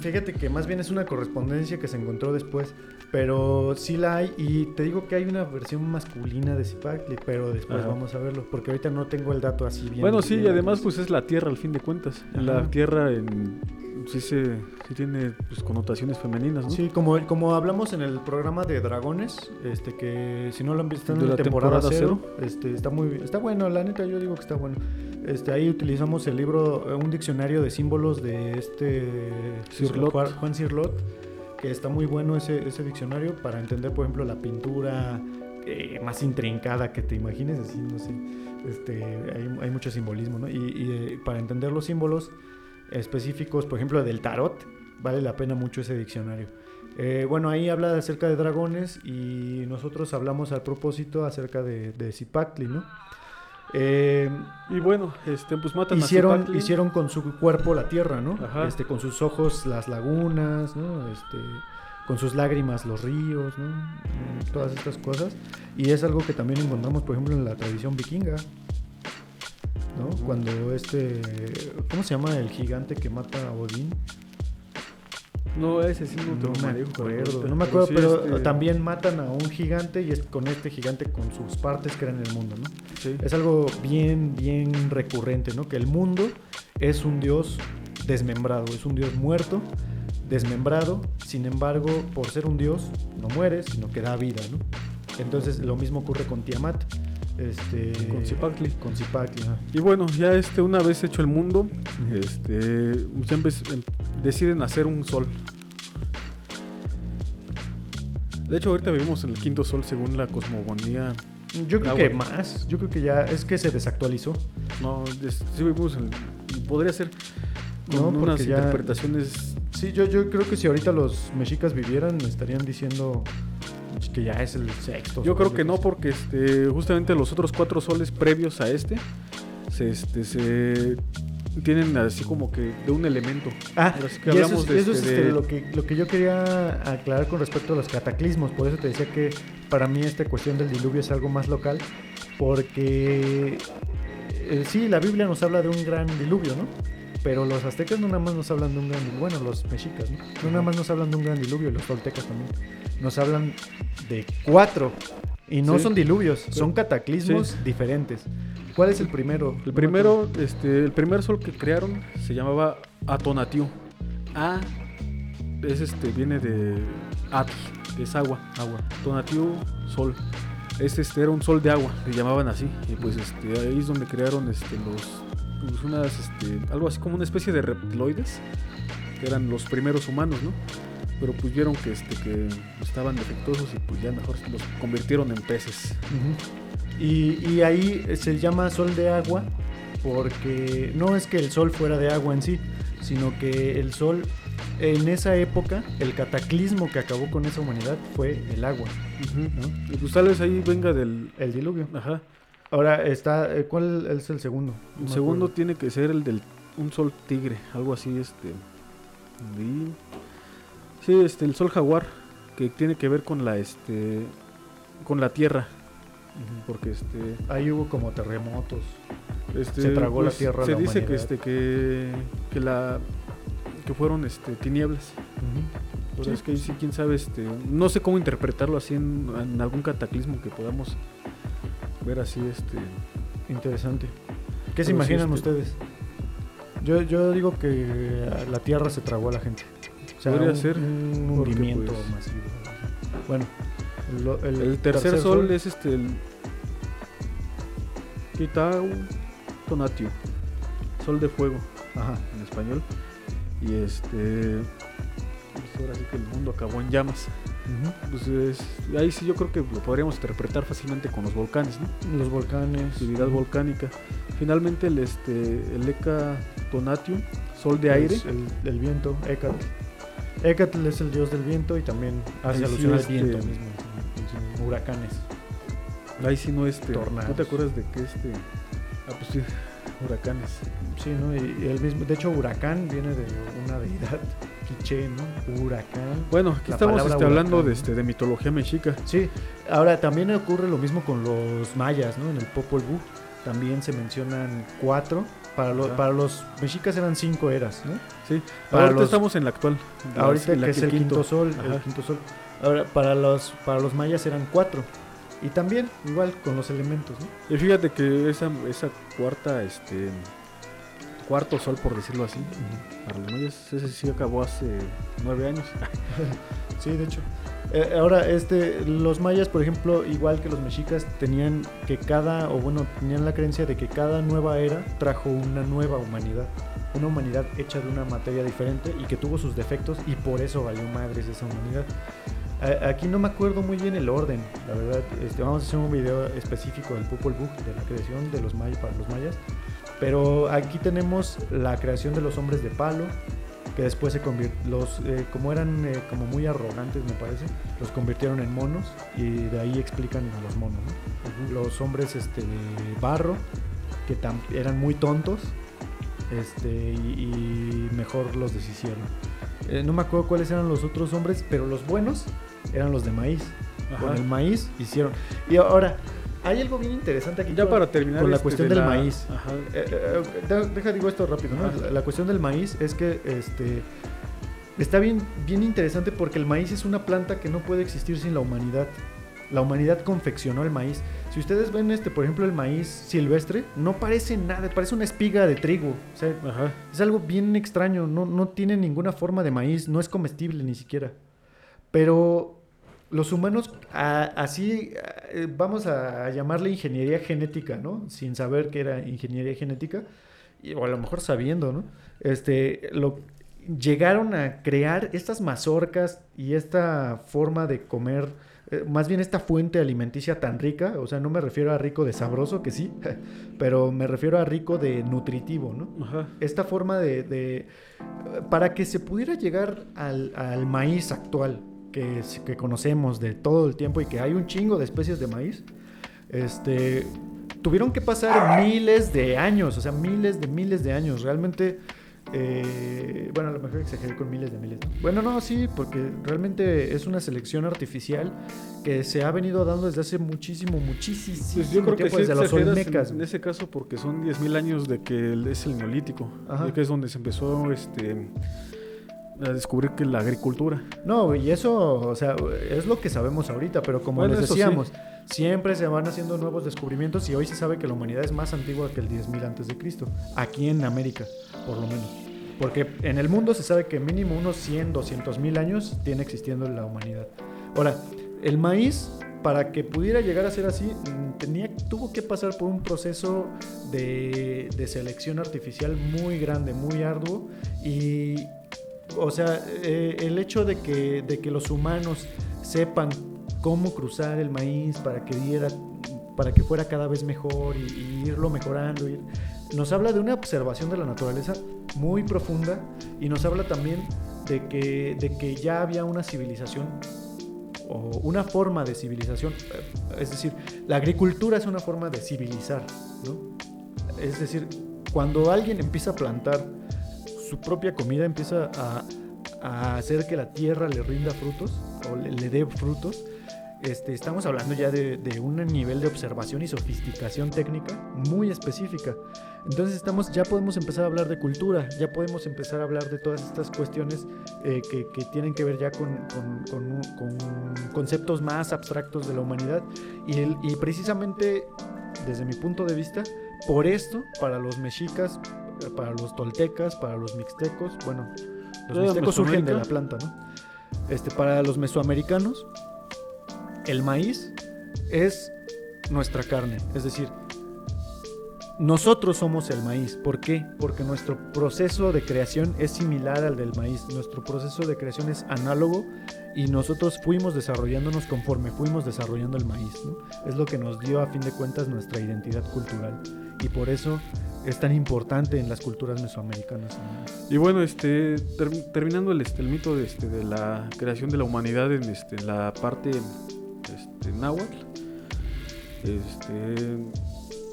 Fíjate que más bien es una correspondencia que se encontró después, pero sí la hay y te digo que hay una versión masculina de Zipacli, pero después vamos a verlo, porque ahorita no tengo el dato así bien. Bueno, sí, y además pues es la Tierra al fin de cuentas. La Tierra en sí, se, sí tiene pues, connotaciones femeninas, ¿no? Sí, como, como hablamos en el programa de Dragones, este que si no lo han visto en la temporada, cero, Este, está muy está bueno, la neta yo digo que está bueno. Este, ahí utilizamos el libro, eh, un diccionario de símbolos de este Juan Cirlot, que está muy bueno ese, ese diccionario para entender, por ejemplo, la pintura eh, más intrincada que te imagines, así, no sé. Este, hay, hay mucho simbolismo, ¿no? Y, y eh, para entender los símbolos específicos, por ejemplo, del tarot, vale la pena mucho ese diccionario. Eh, bueno, ahí habla acerca de dragones y nosotros hablamos al propósito acerca de, de Zipactli, ¿no? Eh, y bueno, este, pues matan hicieron, a Hicieron con su cuerpo la tierra, ¿no? Este, con sus ojos las lagunas, ¿no? Este, con sus lágrimas los ríos, ¿no? Todas estas cosas. Y es algo que también encontramos, por ejemplo, en la tradición vikinga. ¿No? Cuando este, ¿cómo se llama el gigante que mata a Odín? No, ese sí no, me acuerdo. No me acuerdo, pero, este también matan a un gigante y es con este gigante con sus partes crean el mundo, ¿no? Es algo bien, bien recurrente, ¿no? Que el mundo es un dios desmembrado, es un dios muerto, desmembrado, sin embargo, por ser un dios, no muere, sino que da vida, ¿no? Entonces lo mismo ocurre con Tiamat. Este, con Zipacli. Con Zipacli. Y bueno, ya este, una vez hecho el mundo, este, siempre em, deciden hacer un sol. De hecho, ahorita vivimos en el quinto sol según la cosmogonía. Yo creo que más. Yo creo que ya es que se desactualizó. No, sí vivimos en. Podría ser con unas interpretaciones. Sí, yo, yo creo que si ahorita los mexicas vivieran, estarían diciendo que ya es el sexto. Yo creo que no, porque este, justamente los otros cuatro soles previos a este se, este, se tienen así como que de un elemento. Ah, que y eso, es, eso es este, este, lo, que, lo que yo quería aclarar con respecto a los cataclismos. Por eso te decía que para mí esta cuestión del diluvio es algo más local, porque eh, sí, la Biblia nos habla de un gran diluvio, ¿no? Pero los aztecas no nada más nos hablan de un gran diluvio, bueno, los mexicas, ¿no? No nada más nos hablan de un gran diluvio, los toltecas también. Nos hablan de cuatro. Y no son diluvios, son cataclismos diferentes. ¿Cuál es el primero? El primero, este, el primer sol que crearon se llamaba Atonatiu. A es este, viene de At, que es agua, agua. Atonatiu, sol. Este, este era un sol de agua, le llamaban así. Y pues este, ahí es donde crearon este, los, pues, unas, este, algo así como una especie de reptiloides, que eran los primeros humanos, ¿no? Pero pues vieron que, este, que estaban defectuosos y pues ya mejor los convirtieron en peces. Y, ahí se llama sol de agua porque no es que el sol fuera de agua en sí, sino que el sol en esa época, el cataclismo que acabó con esa humanidad fue el agua. Y pues tal vez ahí venga del el diluvio. Ajá. Ahora está, eh, ¿cuál es el segundo? el segundo tiene que ser el del un sol tigre, algo así, este. Sí, este, el sol jaguar, que tiene que ver con la, este, con la tierra. Porque este ahí hubo como terremotos. este, se tragó la pues, tierra se dice que este que, que la que fueron este tinieblas. Pero es que sí quién sabe este no sé cómo interpretarlo así en, algún cataclismo que podamos ver así este interesante qué se imaginan este, ustedes yo, yo digo que la tierra se tragó a la gente podría ser un hundimiento pues, masivo bueno el, tercer, sol, es este el Kitau Tonatio, sol de fuego, Ajá. en español. Y este pues ahora sí que el mundo acabó en llamas. Entonces, ahí sí yo creo que lo podríamos interpretar fácilmente con los volcanes, ¿no? Los volcanes. Actividad volcánica. Finalmente el este el Eka Tonatium, sol de aire. El, el, viento, Ecatl. Ecatl es el dios del viento y también hace alusión al este, viento mismo huracanes. Ahí sí no este. Tornados. ¿No te acuerdas de que este. Ah, pues sí, huracanes. Sí, ¿no? Y, el mismo. De hecho, huracán viene de una deidad quiché, ¿no? Huracán. Bueno, aquí estamos este, hablando de, este, de mitología mexica. Sí, ahora también ocurre lo mismo con los mayas, ¿no? En el Popol Vuh también se mencionan cuatro. Para, los para los mexicas eran cinco eras, ¿no? Sí, para ahorita estamos en la actual. Ahorita que es el quinto, sol, el quinto sol. Ahora, para los, para los mayas eran cuatro. Y también, igual, con los elementos, ¿no? Y fíjate que esa, esa cuarta, este... Cuarto sol, por decirlo así, para los mayas, ese sí acabó hace nueve años. sí, de hecho. Eh, ahora, este, los mayas, por ejemplo, igual que los mexicas, tenían que cada, o bueno, tenían la creencia de que cada nueva era trajo una nueva humanidad. Una humanidad hecha de una materia diferente y que tuvo sus defectos y por eso valió madres esa humanidad. Aquí no me acuerdo muy bien el orden, la verdad. Este, vamos a hacer un video específico del Popol Vuh, de la creación de los mayas para los mayas. Pero aquí tenemos la creación de los hombres de palo, que después se los eh, como eran eh, como muy arrogantes me parece, los convirtieron en monos y de ahí explican a los monos. Los hombres este, de barro, que eran muy tontos, este, y, mejor los deshicieron. Eh, no me acuerdo cuáles eran los otros hombres, pero los buenos eran los de maíz. Con el maíz hicieron. Y ahora, hay algo bien interesante aquí. Ya para terminar. Con la este, cuestión del maíz. Eh, eh, deja, digo esto rápido. La, cuestión del maíz es que este. Está bien, bien interesante porque el maíz es una planta que no puede existir sin la humanidad. La humanidad confeccionó el maíz. Si ustedes ven, este, por ejemplo, el maíz silvestre, no parece nada, parece una espiga de trigo. O sea, es algo bien extraño. No, no tiene ninguna forma de maíz, no es comestible ni siquiera. Pero los humanos, así eh, vamos a llamarle ingeniería genética, ¿no? Sin saber que era ingeniería genética, o a lo mejor sabiendo, ¿no? Este, lo, llegaron a crear estas mazorcas y esta forma de comer, eh, más bien esta fuente alimenticia tan rica, o sea, no me refiero a rico de sabroso, que sí, pero me refiero a rico de nutritivo, ¿no? Esta forma de, para que se pudiera llegar al, al maíz actual, que, conocemos de todo el tiempo y que hay un chingo de especies de maíz, este, tuvieron que pasar miles de años, o sea, miles de miles de años. Realmente, eh, bueno, a lo mejor exageré con miles de miles. Bueno, no, sí, porque realmente es una selección artificial que se ha venido dando desde hace muchísimo, muchísimo Pues yo creo que tiempo, sí desde los olmecas. en, en ese caso porque son 10.000 años de que es el neolítico, Ajá. de que es donde se empezó este a descubrir que la agricultura. No, y eso, o sea, es lo que sabemos ahorita, pero como Bueno, les decíamos, siempre se van haciendo nuevos descubrimientos y hoy se sabe que la humanidad es más antigua que el 10.000 antes de Cristo, aquí en América, por lo menos. Porque en el mundo se sabe que mínimo unos 100, 200 mil años tiene existiendo la humanidad. Ahora, el maíz, para que pudiera llegar a ser así, tenía, tuvo que pasar por un proceso de, de selección artificial muy grande, muy arduo y o sea, eh, el hecho de que, de que los humanos sepan cómo cruzar el maíz para que diera, para que fuera cada vez mejor y, irlo mejorando, nos habla de una observación de la naturaleza muy profunda y nos habla también de que, de que ya había una civilización o una forma de civilización, es decir, la agricultura es una forma de civilizar, ¿no? Es decir, cuando alguien empieza a plantar su propia comida, empieza a, hacer que la tierra le rinda frutos o le, dé frutos, este, estamos hablando ya de, un nivel de observación y sofisticación técnica muy específica. Entonces estamos, ya podemos empezar a hablar de cultura, ya podemos empezar a hablar de todas estas cuestiones eh, que, tienen que ver ya con, conceptos más abstractos de la humanidad. Y, precisamente, desde mi punto de vista, por esto, para los mexicas, para los toltecas, para los mixtecos, bueno, los Toda mixtecos surgen de la planta, ¿no? Este, para los mesoamericanos, el maíz es nuestra carne, es decir, nosotros somos el maíz. ¿Por qué? Porque nuestro proceso de creación es similar al del maíz. Nuestro proceso de creación es análogo y nosotros fuimos desarrollándonos conforme fuimos desarrollando el maíz. ¿no? Es lo que nos dio a fin de cuentas nuestra identidad cultural. Y por eso es tan importante en las culturas mesoamericanas. Y bueno, este ter- terminando el, este, el mito de, este, de la creación de la humanidad en este, la parte este, náhuatl, este,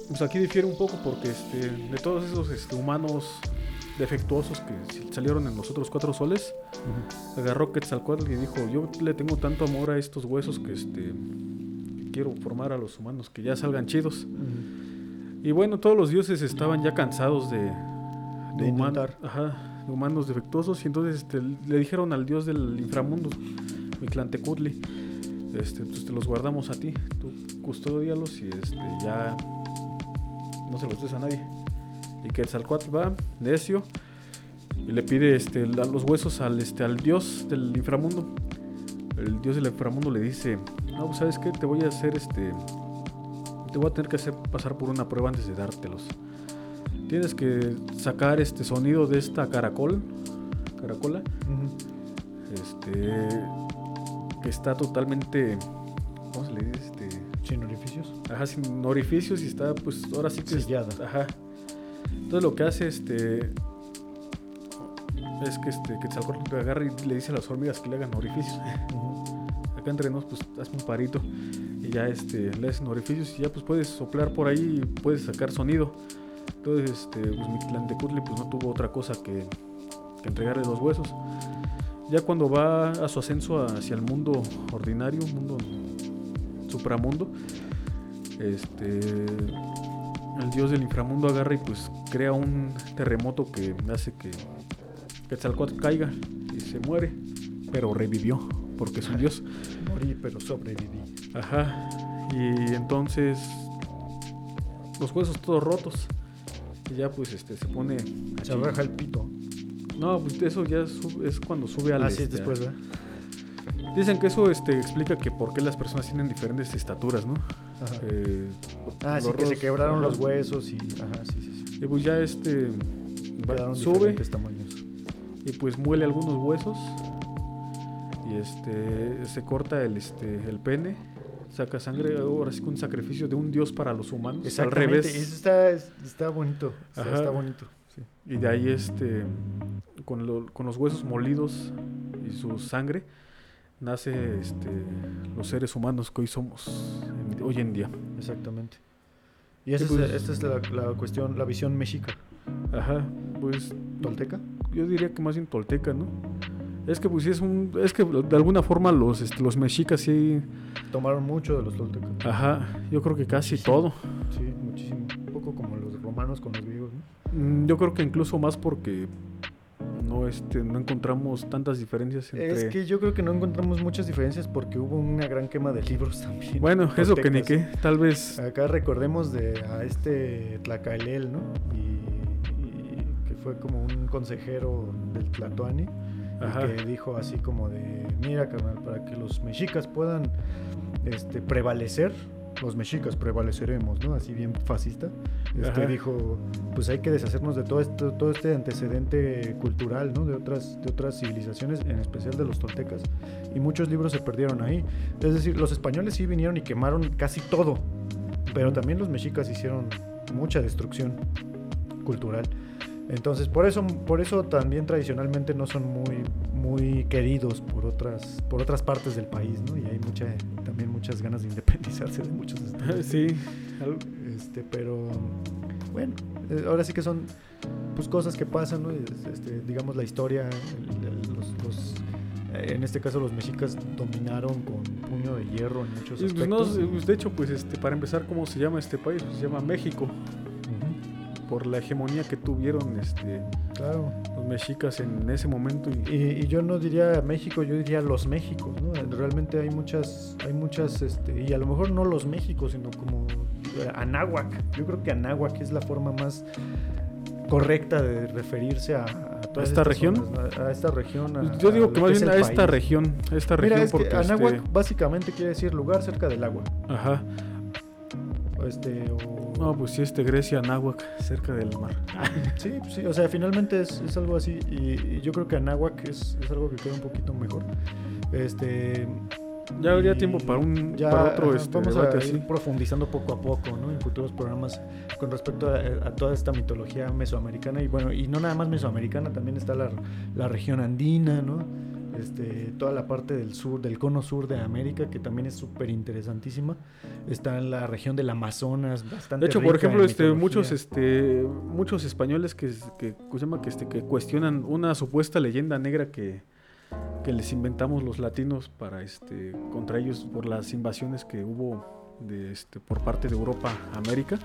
pues aquí difiere un poco porque este, de todos esos este, humanos defectuosos que salieron en los otros cuatro soles, agarró Quetzalcóatl y dijo, yo le tengo tanto amor a estos huesos que, este, que quiero formar a los humanos, que ya salgan chidos. Y bueno, todos los dioses estaban ya cansados de, De human- intentar. ajá, de humanos defectuosos y entonces este, le dijeron al dios del inframundo, Mictlantecutli, este, pues te los guardamos a ti, tú custódialos y este, ya no se los des a nadie. Y que Quetzalcóatl va, necio, y le pide este, los huesos al, este, al dios del inframundo. El dios del inframundo le dice, no, pues sabes qué, te voy a hacer este... Te voy a tener que hacer pasar por una prueba antes de dártelos. Tienes que sacar este sonido de esta caracol, caracola, este, que está totalmente, ¿cómo se le dice? Este, Sin orificios. ajá, sin orificios y está, pues, ahora sí que, es- Sellada. ajá. Entonces lo que hace, este, es que este, Quetzalcóatl agarra y le dice a las hormigas que le hagan orificios. Acá entre nos, pues, hazme un parito ya, este, le hacen orificios y ya, pues, puedes soplar por ahí y puedes sacar sonido. Entonces, este, pues, Mictlantecutli, pues, no tuvo otra cosa que, que entregarle los huesos. Ya cuando va a su ascenso hacia el mundo ordinario, mundo supramundo, este, el dios del inframundo agarra y pues crea un terremoto que hace que Quetzalcóatl caiga y se muere, pero revivió porque es un dios. Morí, pero sobreviví. Ajá. Y entonces los huesos todos rotos. Y ya pues este se pone Se raja el pito. No, pues eso ya sube- es cuando sube al Así es este, después, ¿verdad? Dicen que eso este, explica que por qué las personas tienen diferentes estaturas, ¿no? Ajá. Eh, Ah, sí, que se quebraron ajá. los huesos y. Ajá, sí, sí, sí. Y pues ya este va- sube tamaños. y pues muele algunos huesos y este se corta el este el pene, saca sangre, ahora sí que un sacrificio de un dios para los humanos, al revés. Eso está, está bonito. Está, Ajá. está bonito. sí. Y de ahí este con, lo- con los huesos molidos y su sangre nace este los seres humanos que hoy somos en- hoy en día. Exactamente. Y esa Sí, pues. es, esta es la, la cuestión, la visión mexica. Ajá, pues ¿Tolteca? yo diría que más bien tolteca, ¿no? Es que pues sí es un... Es que de alguna forma los, este, los mexicas sí... Tomaron mucho de los toltecas. Ajá, yo creo que casi Sí. todo. Sí, muchísimo. Un poco como los romanos con los griegos, ¿no? Mm, Yo creo que incluso más porque no, este, no encontramos tantas diferencias entre... Es que yo creo que no encontramos muchas diferencias porque hubo una gran quema de libros también. Bueno, eso que ni toltecas. qué, tal vez... Acá recordemos de a este Tlacaelel, ¿no? Y, y que fue como un consejero del Tlatoani. Ajá. que dijo así como de, mira, carnal, para que los mexicas puedan este, prevalecer, los mexicas prevaleceremos, ¿no? Así bien fascista. Este, Ajá. dijo, pues hay que deshacernos de todo esto, todo este antecedente cultural, ¿no? De otras, de otras civilizaciones, en especial de los toltecas. Y muchos libros se perdieron ahí. Es decir, los españoles sí vinieron y quemaron casi todo, pero también los mexicas hicieron mucha destrucción cultural. Entonces, por eso, por eso también tradicionalmente no son muy, muy queridos por otras, por otras partes del país, ¿no? Y hay mucha, también muchas ganas de independizarse de muchos estados. Sí, Este, pero bueno, eh, ahora sí que son pues cosas que pasan, ¿no? Este, digamos la historia, el- el- los, los- eh, en este caso los mexicas dominaron con puño de hierro en muchos pues, no, aspectos. pues, de hecho, pues este, para empezar, ¿cómo se llama este país? Pues, se llama México, por la hegemonía que tuvieron este, Claro. los mexicas en ese momento. Y, Y, y yo no diría México, yo diría los Méxicos, ¿no? Realmente hay muchas, hay muchas, este, y a lo mejor no los Méxicos, sino como eh, Anáhuac. Yo creo que Anáhuac es la forma más correcta de referirse a, a todas esta región? zonas, a, a esta región. a- yo digo que más bien a esta región, a esta Mira, región es que porque Anáhuac este, básicamente quiere decir lugar cerca del agua. ajá, Este, o- no, pues sí, este Grecia, Anáhuac, cerca del mar. Sí, pues sí, o sea, finalmente es, es algo así. Y, y yo creo que Anáhuac es, es algo que queda un poquito mejor. Este. Ya habría tiempo para un ya, para otro este, vamos debate a así. ir profundizando poco a poco, ¿no? En futuros programas con respecto a, a toda esta mitología mesoamericana. Y bueno, y no nada más mesoamericana, también está la, la región andina, ¿no? Este, toda la parte del sur, del cono sur de América, que también es súper interesantísima. Está en la región del Amazonas, bastante De hecho, por ejemplo, este, mitología. muchos, este, muchos españoles que, este, que cuestionan una supuesta leyenda negra que, que les inventamos los latinos para, este, contra ellos por las invasiones que hubo de, este, por parte de Europa América.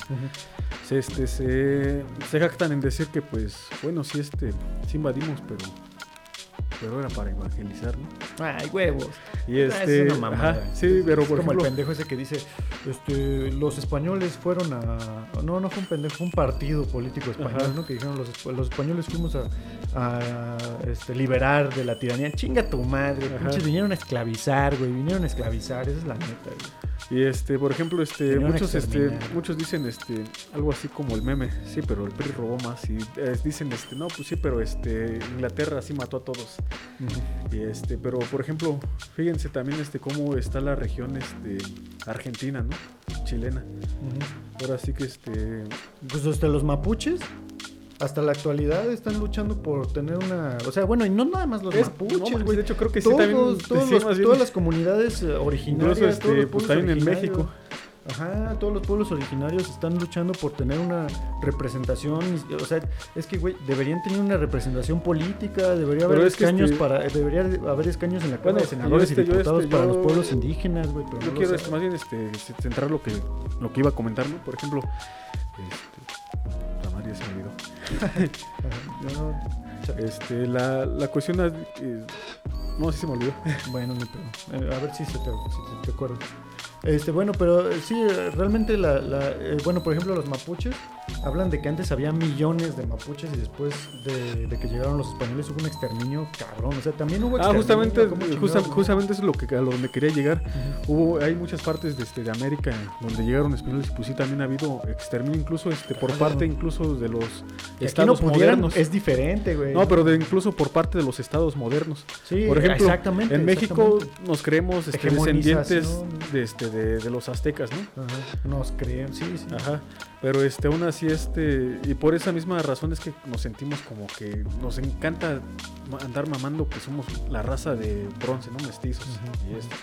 Se, este, se, se jactan en decir que, pues, bueno, sí, este, sí invadimos, pero, pero era para evangelizar, ¿no? Ay, huevos. Y Ah, este, es una mamada. ajá, sí, pero Es por como ejemplo, el pendejo ese que dice, este, los españoles fueron a... No, no fue un pendejo, fue un partido político español, Ajá. ¿no? Que dijeron, los, esp- los españoles fuimos a, a, este, liberar de la tiranía. Chinga tu madre, pinches, vinieron a esclavizar, güey, vinieron a esclavizar, esa es la neta, güey. Y este, por ejemplo, este, muchos, este, muchos dicen, este, algo así como el meme, sí, pero el PRI robó más. Y eh, dicen, este, no, pues sí, pero este, Inglaterra sí mató a todos. Y este, pero por ejemplo, fíjense también, este, cómo está la región, este, argentina, ¿no? Chilena. Ahora sí que, este, Pues hasta los mapuches, hasta la actualidad, están luchando por tener una... O sea, bueno, y no nada más los es- mapuches, güey. de hecho creo que sí todos, también, todos sí, los- más bien, todas las comunidades eh, originarias, incluso, este, pues también en. México. Ajá, todos los pueblos originarios están luchando por tener una representación. y- O sea, es que, güey, deberían tener una representación política, debería Pero haber es que, escaños este- para, debería haber escaños en la Cámara Bueno, de Senadores yo este- y yo diputados este- para los pueblos indígenas, güey. Pero Yo no quiero este, más bien este, centrar lo que, lo que iba a comentar, ¿no? Por ejemplo, no- Este, la, la cuestión, eh, no, sí se me olvidó. Bueno, ni pedo. Eh, a ver si se te, si te acuerdas. Este, bueno, pero eh, sí, eh, realmente la, la, eh, bueno, por ejemplo, los mapuches hablan de que antes había millones de mapuches y después de, de que llegaron los españoles hubo un exterminio cabrón. O sea, también hubo Ah, justamente, justamente eso es lo que a lo donde quería llegar. Hubo, hay muchas partes de, este, de América donde llegaron españoles, pues sí también ha habido exterminio, incluso este, por Claro. parte incluso de los Que estados no pudieran, modernos. es diferente, güey. No, pero de, incluso por parte de los estados modernos. sí, Por ejemplo, exactamente, en México exactamente. nos creemos este, descendientes de, este, de, de los aztecas, ¿no? Ajá, Nos creen, sí, sí. Ajá. Pero este, aún así, este, y por esa misma razón es que nos sentimos como que nos encanta andar mamando que somos la raza de bronce, ¿no? Mestizos Ujú. y esto.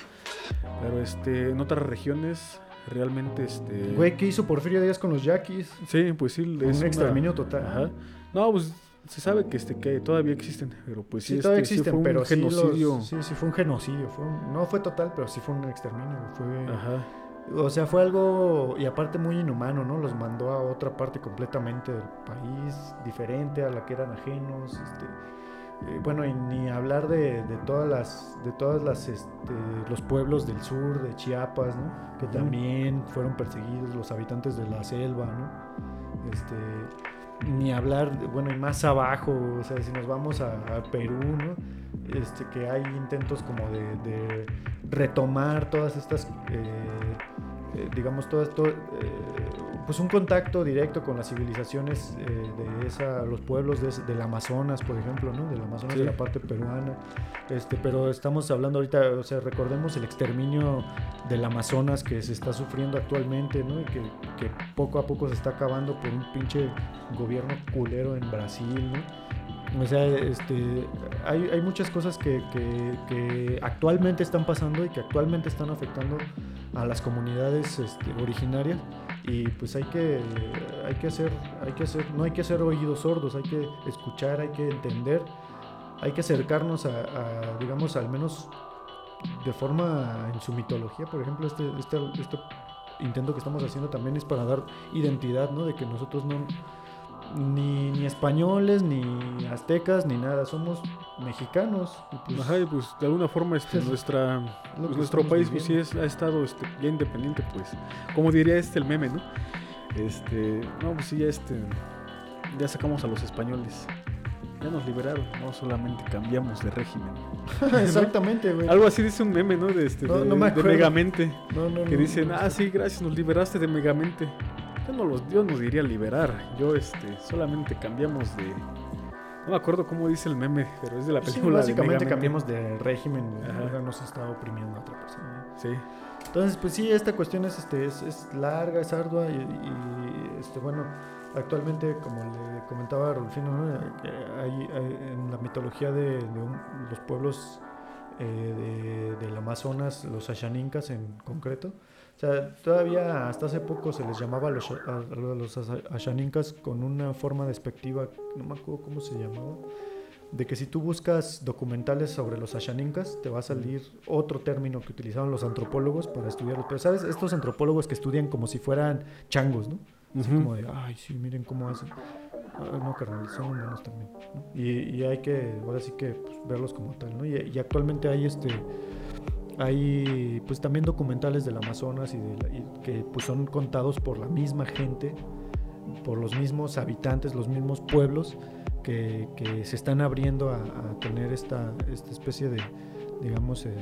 Pero este, en otras regiones, realmente este... Güey, ¿qué hizo Porfirio Díaz con los yaquis? Sí, pues sí. Un exterminio total. Ajá. No, pues se sabe que este que todavía existen, pero pues sí, sí todavía este, existen, sí fue pero un genocidio. Sí, sí, fue un genocidio. Fue un- no fue total, pero sí fue un exterminio. Fue, Ajá. o sea, fue algo, y aparte muy inhumano, ¿no? Los mandó a otra parte completamente del país, diferente a la que eran ajenos. Este, eh, bueno, y ni hablar de, de todas las, de todas las, este, los pueblos del sur, de Chiapas, ¿no? Que también fueron perseguidos, los habitantes de la selva, ¿no? Este, ni hablar, bueno, y más abajo, o sea, si nos vamos a, Perú, ¿no? Este, que hay intentos como de, retomar todas estas, eh, eh, digamos, todo esto, eh, pues un contacto directo con las civilizaciones eh, de esa, los pueblos de del Amazonas, por ejemplo, ¿no? Del Amazonas de Sí. la parte peruana, este, pero estamos hablando ahorita, o sea, recordemos el exterminio del Amazonas que se está sufriendo actualmente, ¿no? Y que, que poco a poco se está acabando por un pinche gobierno culero en Brasil, ¿no? O sea, este, hay, hay muchas cosas que, que- que actualmente están pasando y que actualmente están afectando a las comunidades este, originarias y pues hay que, hay que hacer, hay que hacer, no hay que hacer oídos sordos, hay que escuchar, hay que entender, hay que acercarnos a, digamos, al menos de forma en su mitología, por ejemplo, este, este, este intento que estamos haciendo también es para dar identidad, ¿no? De que nosotros no, ni, ni españoles, ni aztecas, ni nada, somos mexicanos. y pues, Ajá, y pues de alguna forma este, Es nuestra, pues, nuestro país pues, sí es, ha estado este, ya independiente, pues, como diría este el meme, ¿no? Este, no, pues sí, ya este, ya sacamos a los españoles, ya nos liberaron, no solamente cambiamos de régimen. Exactamente, güey. Algo así dice un meme, ¿no? De, este, No, de, no me de. Megamente, No, que dicen, ah, sí, gracias, nos liberaste de Megamente. Yo no, los, yo no diría liberar, yo este, solamente cambiamos de... No me acuerdo cómo dice el meme, pero es de la Sí, película. de básicamente cambiamos de régimen, Ajá. nos está oprimiendo a otra persona. Sí. Entonces, pues sí, esta cuestión es, este, es, es larga, es ardua y, y, este, bueno, actualmente, como le comentaba Rolfino, ¿no? Eh, hay, hay- en la mitología de, de un- los pueblos eh, de- del Amazonas, los Ashanincas en concreto, sea, todavía hasta hace poco se les llamaba a los, a, a los Ashanincas con una forma despectiva, no me acuerdo cómo se llamaba, de que si tú buscas documentales sobre los Ashanincas, te va a salir otro término que utilizaban los antropólogos para estudiarlos. Pero, ¿sabes? Estos antropólogos que estudian como si fueran changos, ¿no? Así Ujú. como de, ay, sí, miren cómo hacen. Ah, no, carnal, son humanos también. ¿no? Y, y hay que, ahora sí que pues, verlos como tal, ¿no? Y, y actualmente hay este. Hay pues también documentales del Amazonas y, de la- y que pues son contados por la misma gente, por los mismos habitantes, los mismos pueblos que, que se están abriendo a, a tener esta, esta especie de, digamos, eh,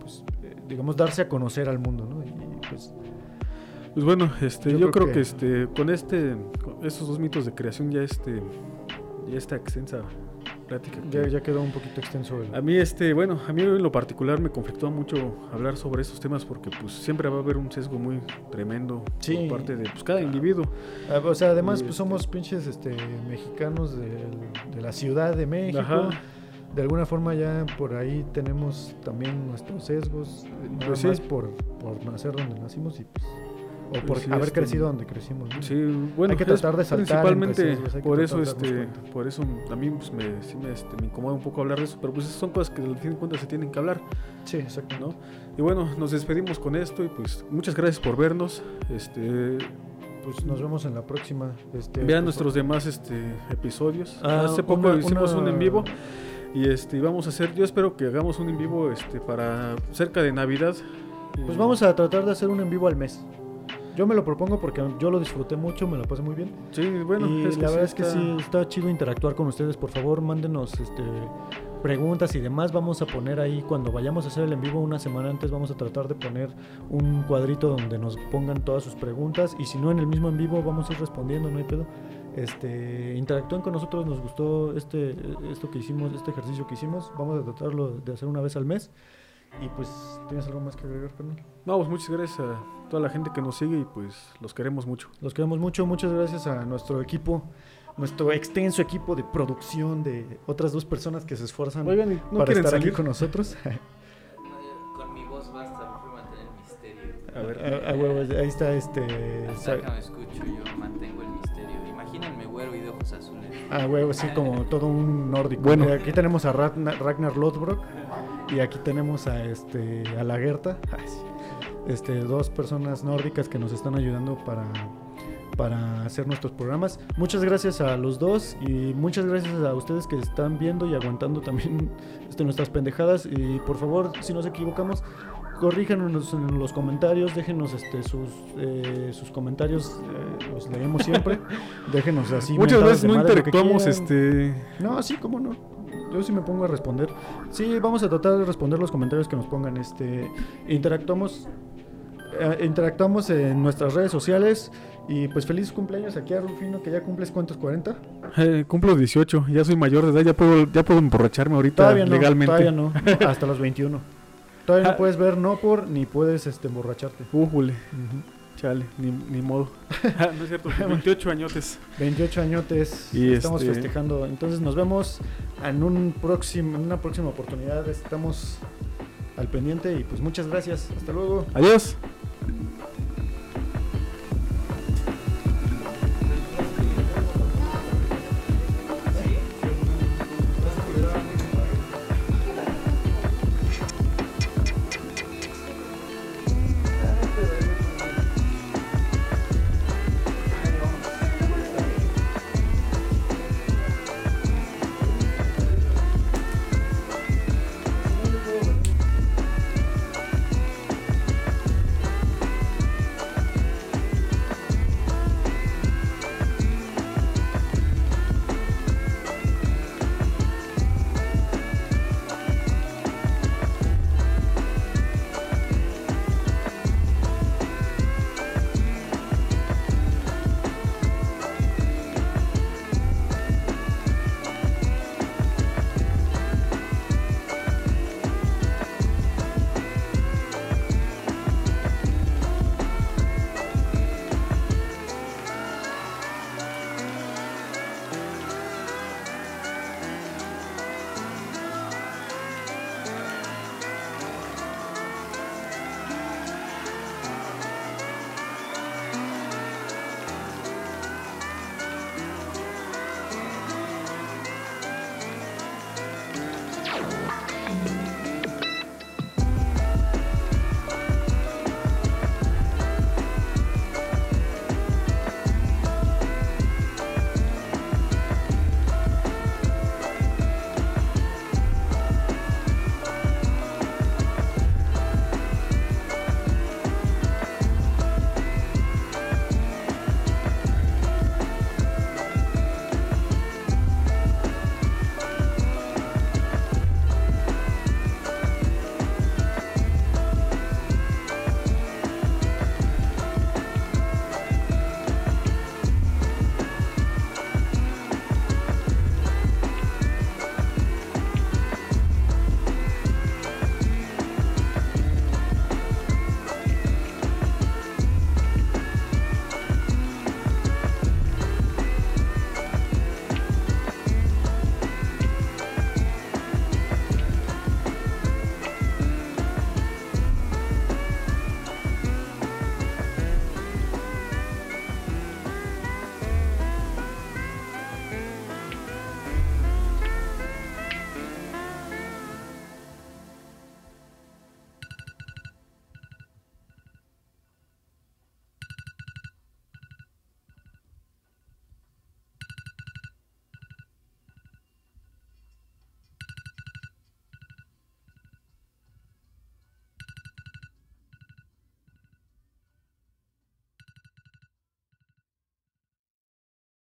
pues, eh, digamos, darse a conocer al mundo, ¿no? Y pues Pues bueno, este, Yo yo, creo creo, que, que- este, con este, con estos dos mitos de creación ya este, ya esta extensa plática. ya, ya quedó un poquito extenso el... A mí este, bueno, a mí en lo particular me conflictó mucho hablar sobre estos temas porque pues siempre va a haber un sesgo muy tremendo Sí. por parte de pues, cada individuo. Ah, O sea, además Y, pues, este- somos pinches este, mexicanos de la Ciudad de México. Ajá. De alguna forma ya por ahí tenemos también nuestros sesgos, eh, nada Pues sí. más por, por nacer donde nacimos y pues, o por Pues sí, haber este, crecido donde crecimos. ¿no? Sí, bueno, Hay que tratar de saltar principalmente que por eso este, por eso a mí pues, me, sí me, este, me incomoda un poco hablar de eso, pero pues son cosas que al fin de cuentas se tienen que hablar. Sí, exacto. ¿no? Y bueno, nos despedimos con esto y pues muchas gracias por vernos. Este, Pues nos vemos en la próxima. Este, vean nuestros demás este, episodios. Ah, Hace poco una- hicimos una- un en vivo y este, vamos a hacer, yo espero que hagamos un en vivo este, para cerca de Navidad. Pues vamos a tratar de hacer un en vivo al mes. Yo me lo propongo porque yo lo disfruté mucho, me lo pasé muy bien. Sí, bueno, y la sí verdad es que está- sí, está chido interactuar con ustedes. Por favor, mándenos este, preguntas y demás. Vamos a poner ahí, cuando vayamos a hacer el en vivo una semana antes, vamos a tratar de poner un cuadrito donde nos pongan todas sus preguntas. Y si no, en el mismo en vivo vamos a ir respondiendo, no hay pedo. Este, interactúen con nosotros, nos gustó este, esto que hicimos, este ejercicio que hicimos. Vamos a tratarlo de hacer una vez al mes. Y pues, ¿tienes algo más que agregar, carnal? No, pues muchas gracias a toda la gente que nos sigue y pues los queremos mucho. Los queremos mucho, muchas gracias a nuestro equipo, nuestro extenso equipo de producción de otras dos personas que se esfuerzan Oigan, ¿y ¿no para estar salir? aquí con nosotros. No, Con mi voz basta, me fui a mantener el misterio. A ver, A, a huevo, ahí está este. Hasta acá me escucho, yo mantengo el misterio. Imagínenme güero y de ojos azules. Ah, huevo, sí, como todo un nórdico. Bueno. Mira, Aquí tenemos a Ragnar, Ragnar Lothbrok y aquí tenemos a este a la Gerta. Ay, sí. Este, dos personas nórdicas que nos están ayudando para, para hacer nuestros programas. Muchas gracias a los dos y muchas gracias a ustedes que están viendo y aguantando también este, nuestras pendejadas. Y por favor, si nos equivocamos, corríjanos en los comentarios, déjenos este, sus, eh, sus comentarios, eh, los leemos siempre. déjenos así. Muchas veces no interactuamos, este... No, sí, cómo no. Yo sí me pongo a responder. Sí, vamos a tratar de responder los comentarios que nos pongan. Este, interactuamos, interactuamos en nuestras redes sociales y pues feliz cumpleaños aquí a Rufino que ya cumples cuántos 40. eh, cumplo 18, ya soy mayor de edad, ya puedo, ya puedo emborracharme ahorita Todavía no, legalmente. todavía no, hasta los 21. Todavía Ah. no puedes ver no por ni puedes este emborracharte. Újule, chale, ni, ni modo. Ah, no es cierto, 28 añotes. 28 añotes Y estamos este- festejando. Entonces nos vemos en un próximo en una próxima oportunidad. Estamos al pendiente y pues muchas gracias. Hasta luego. Adiós.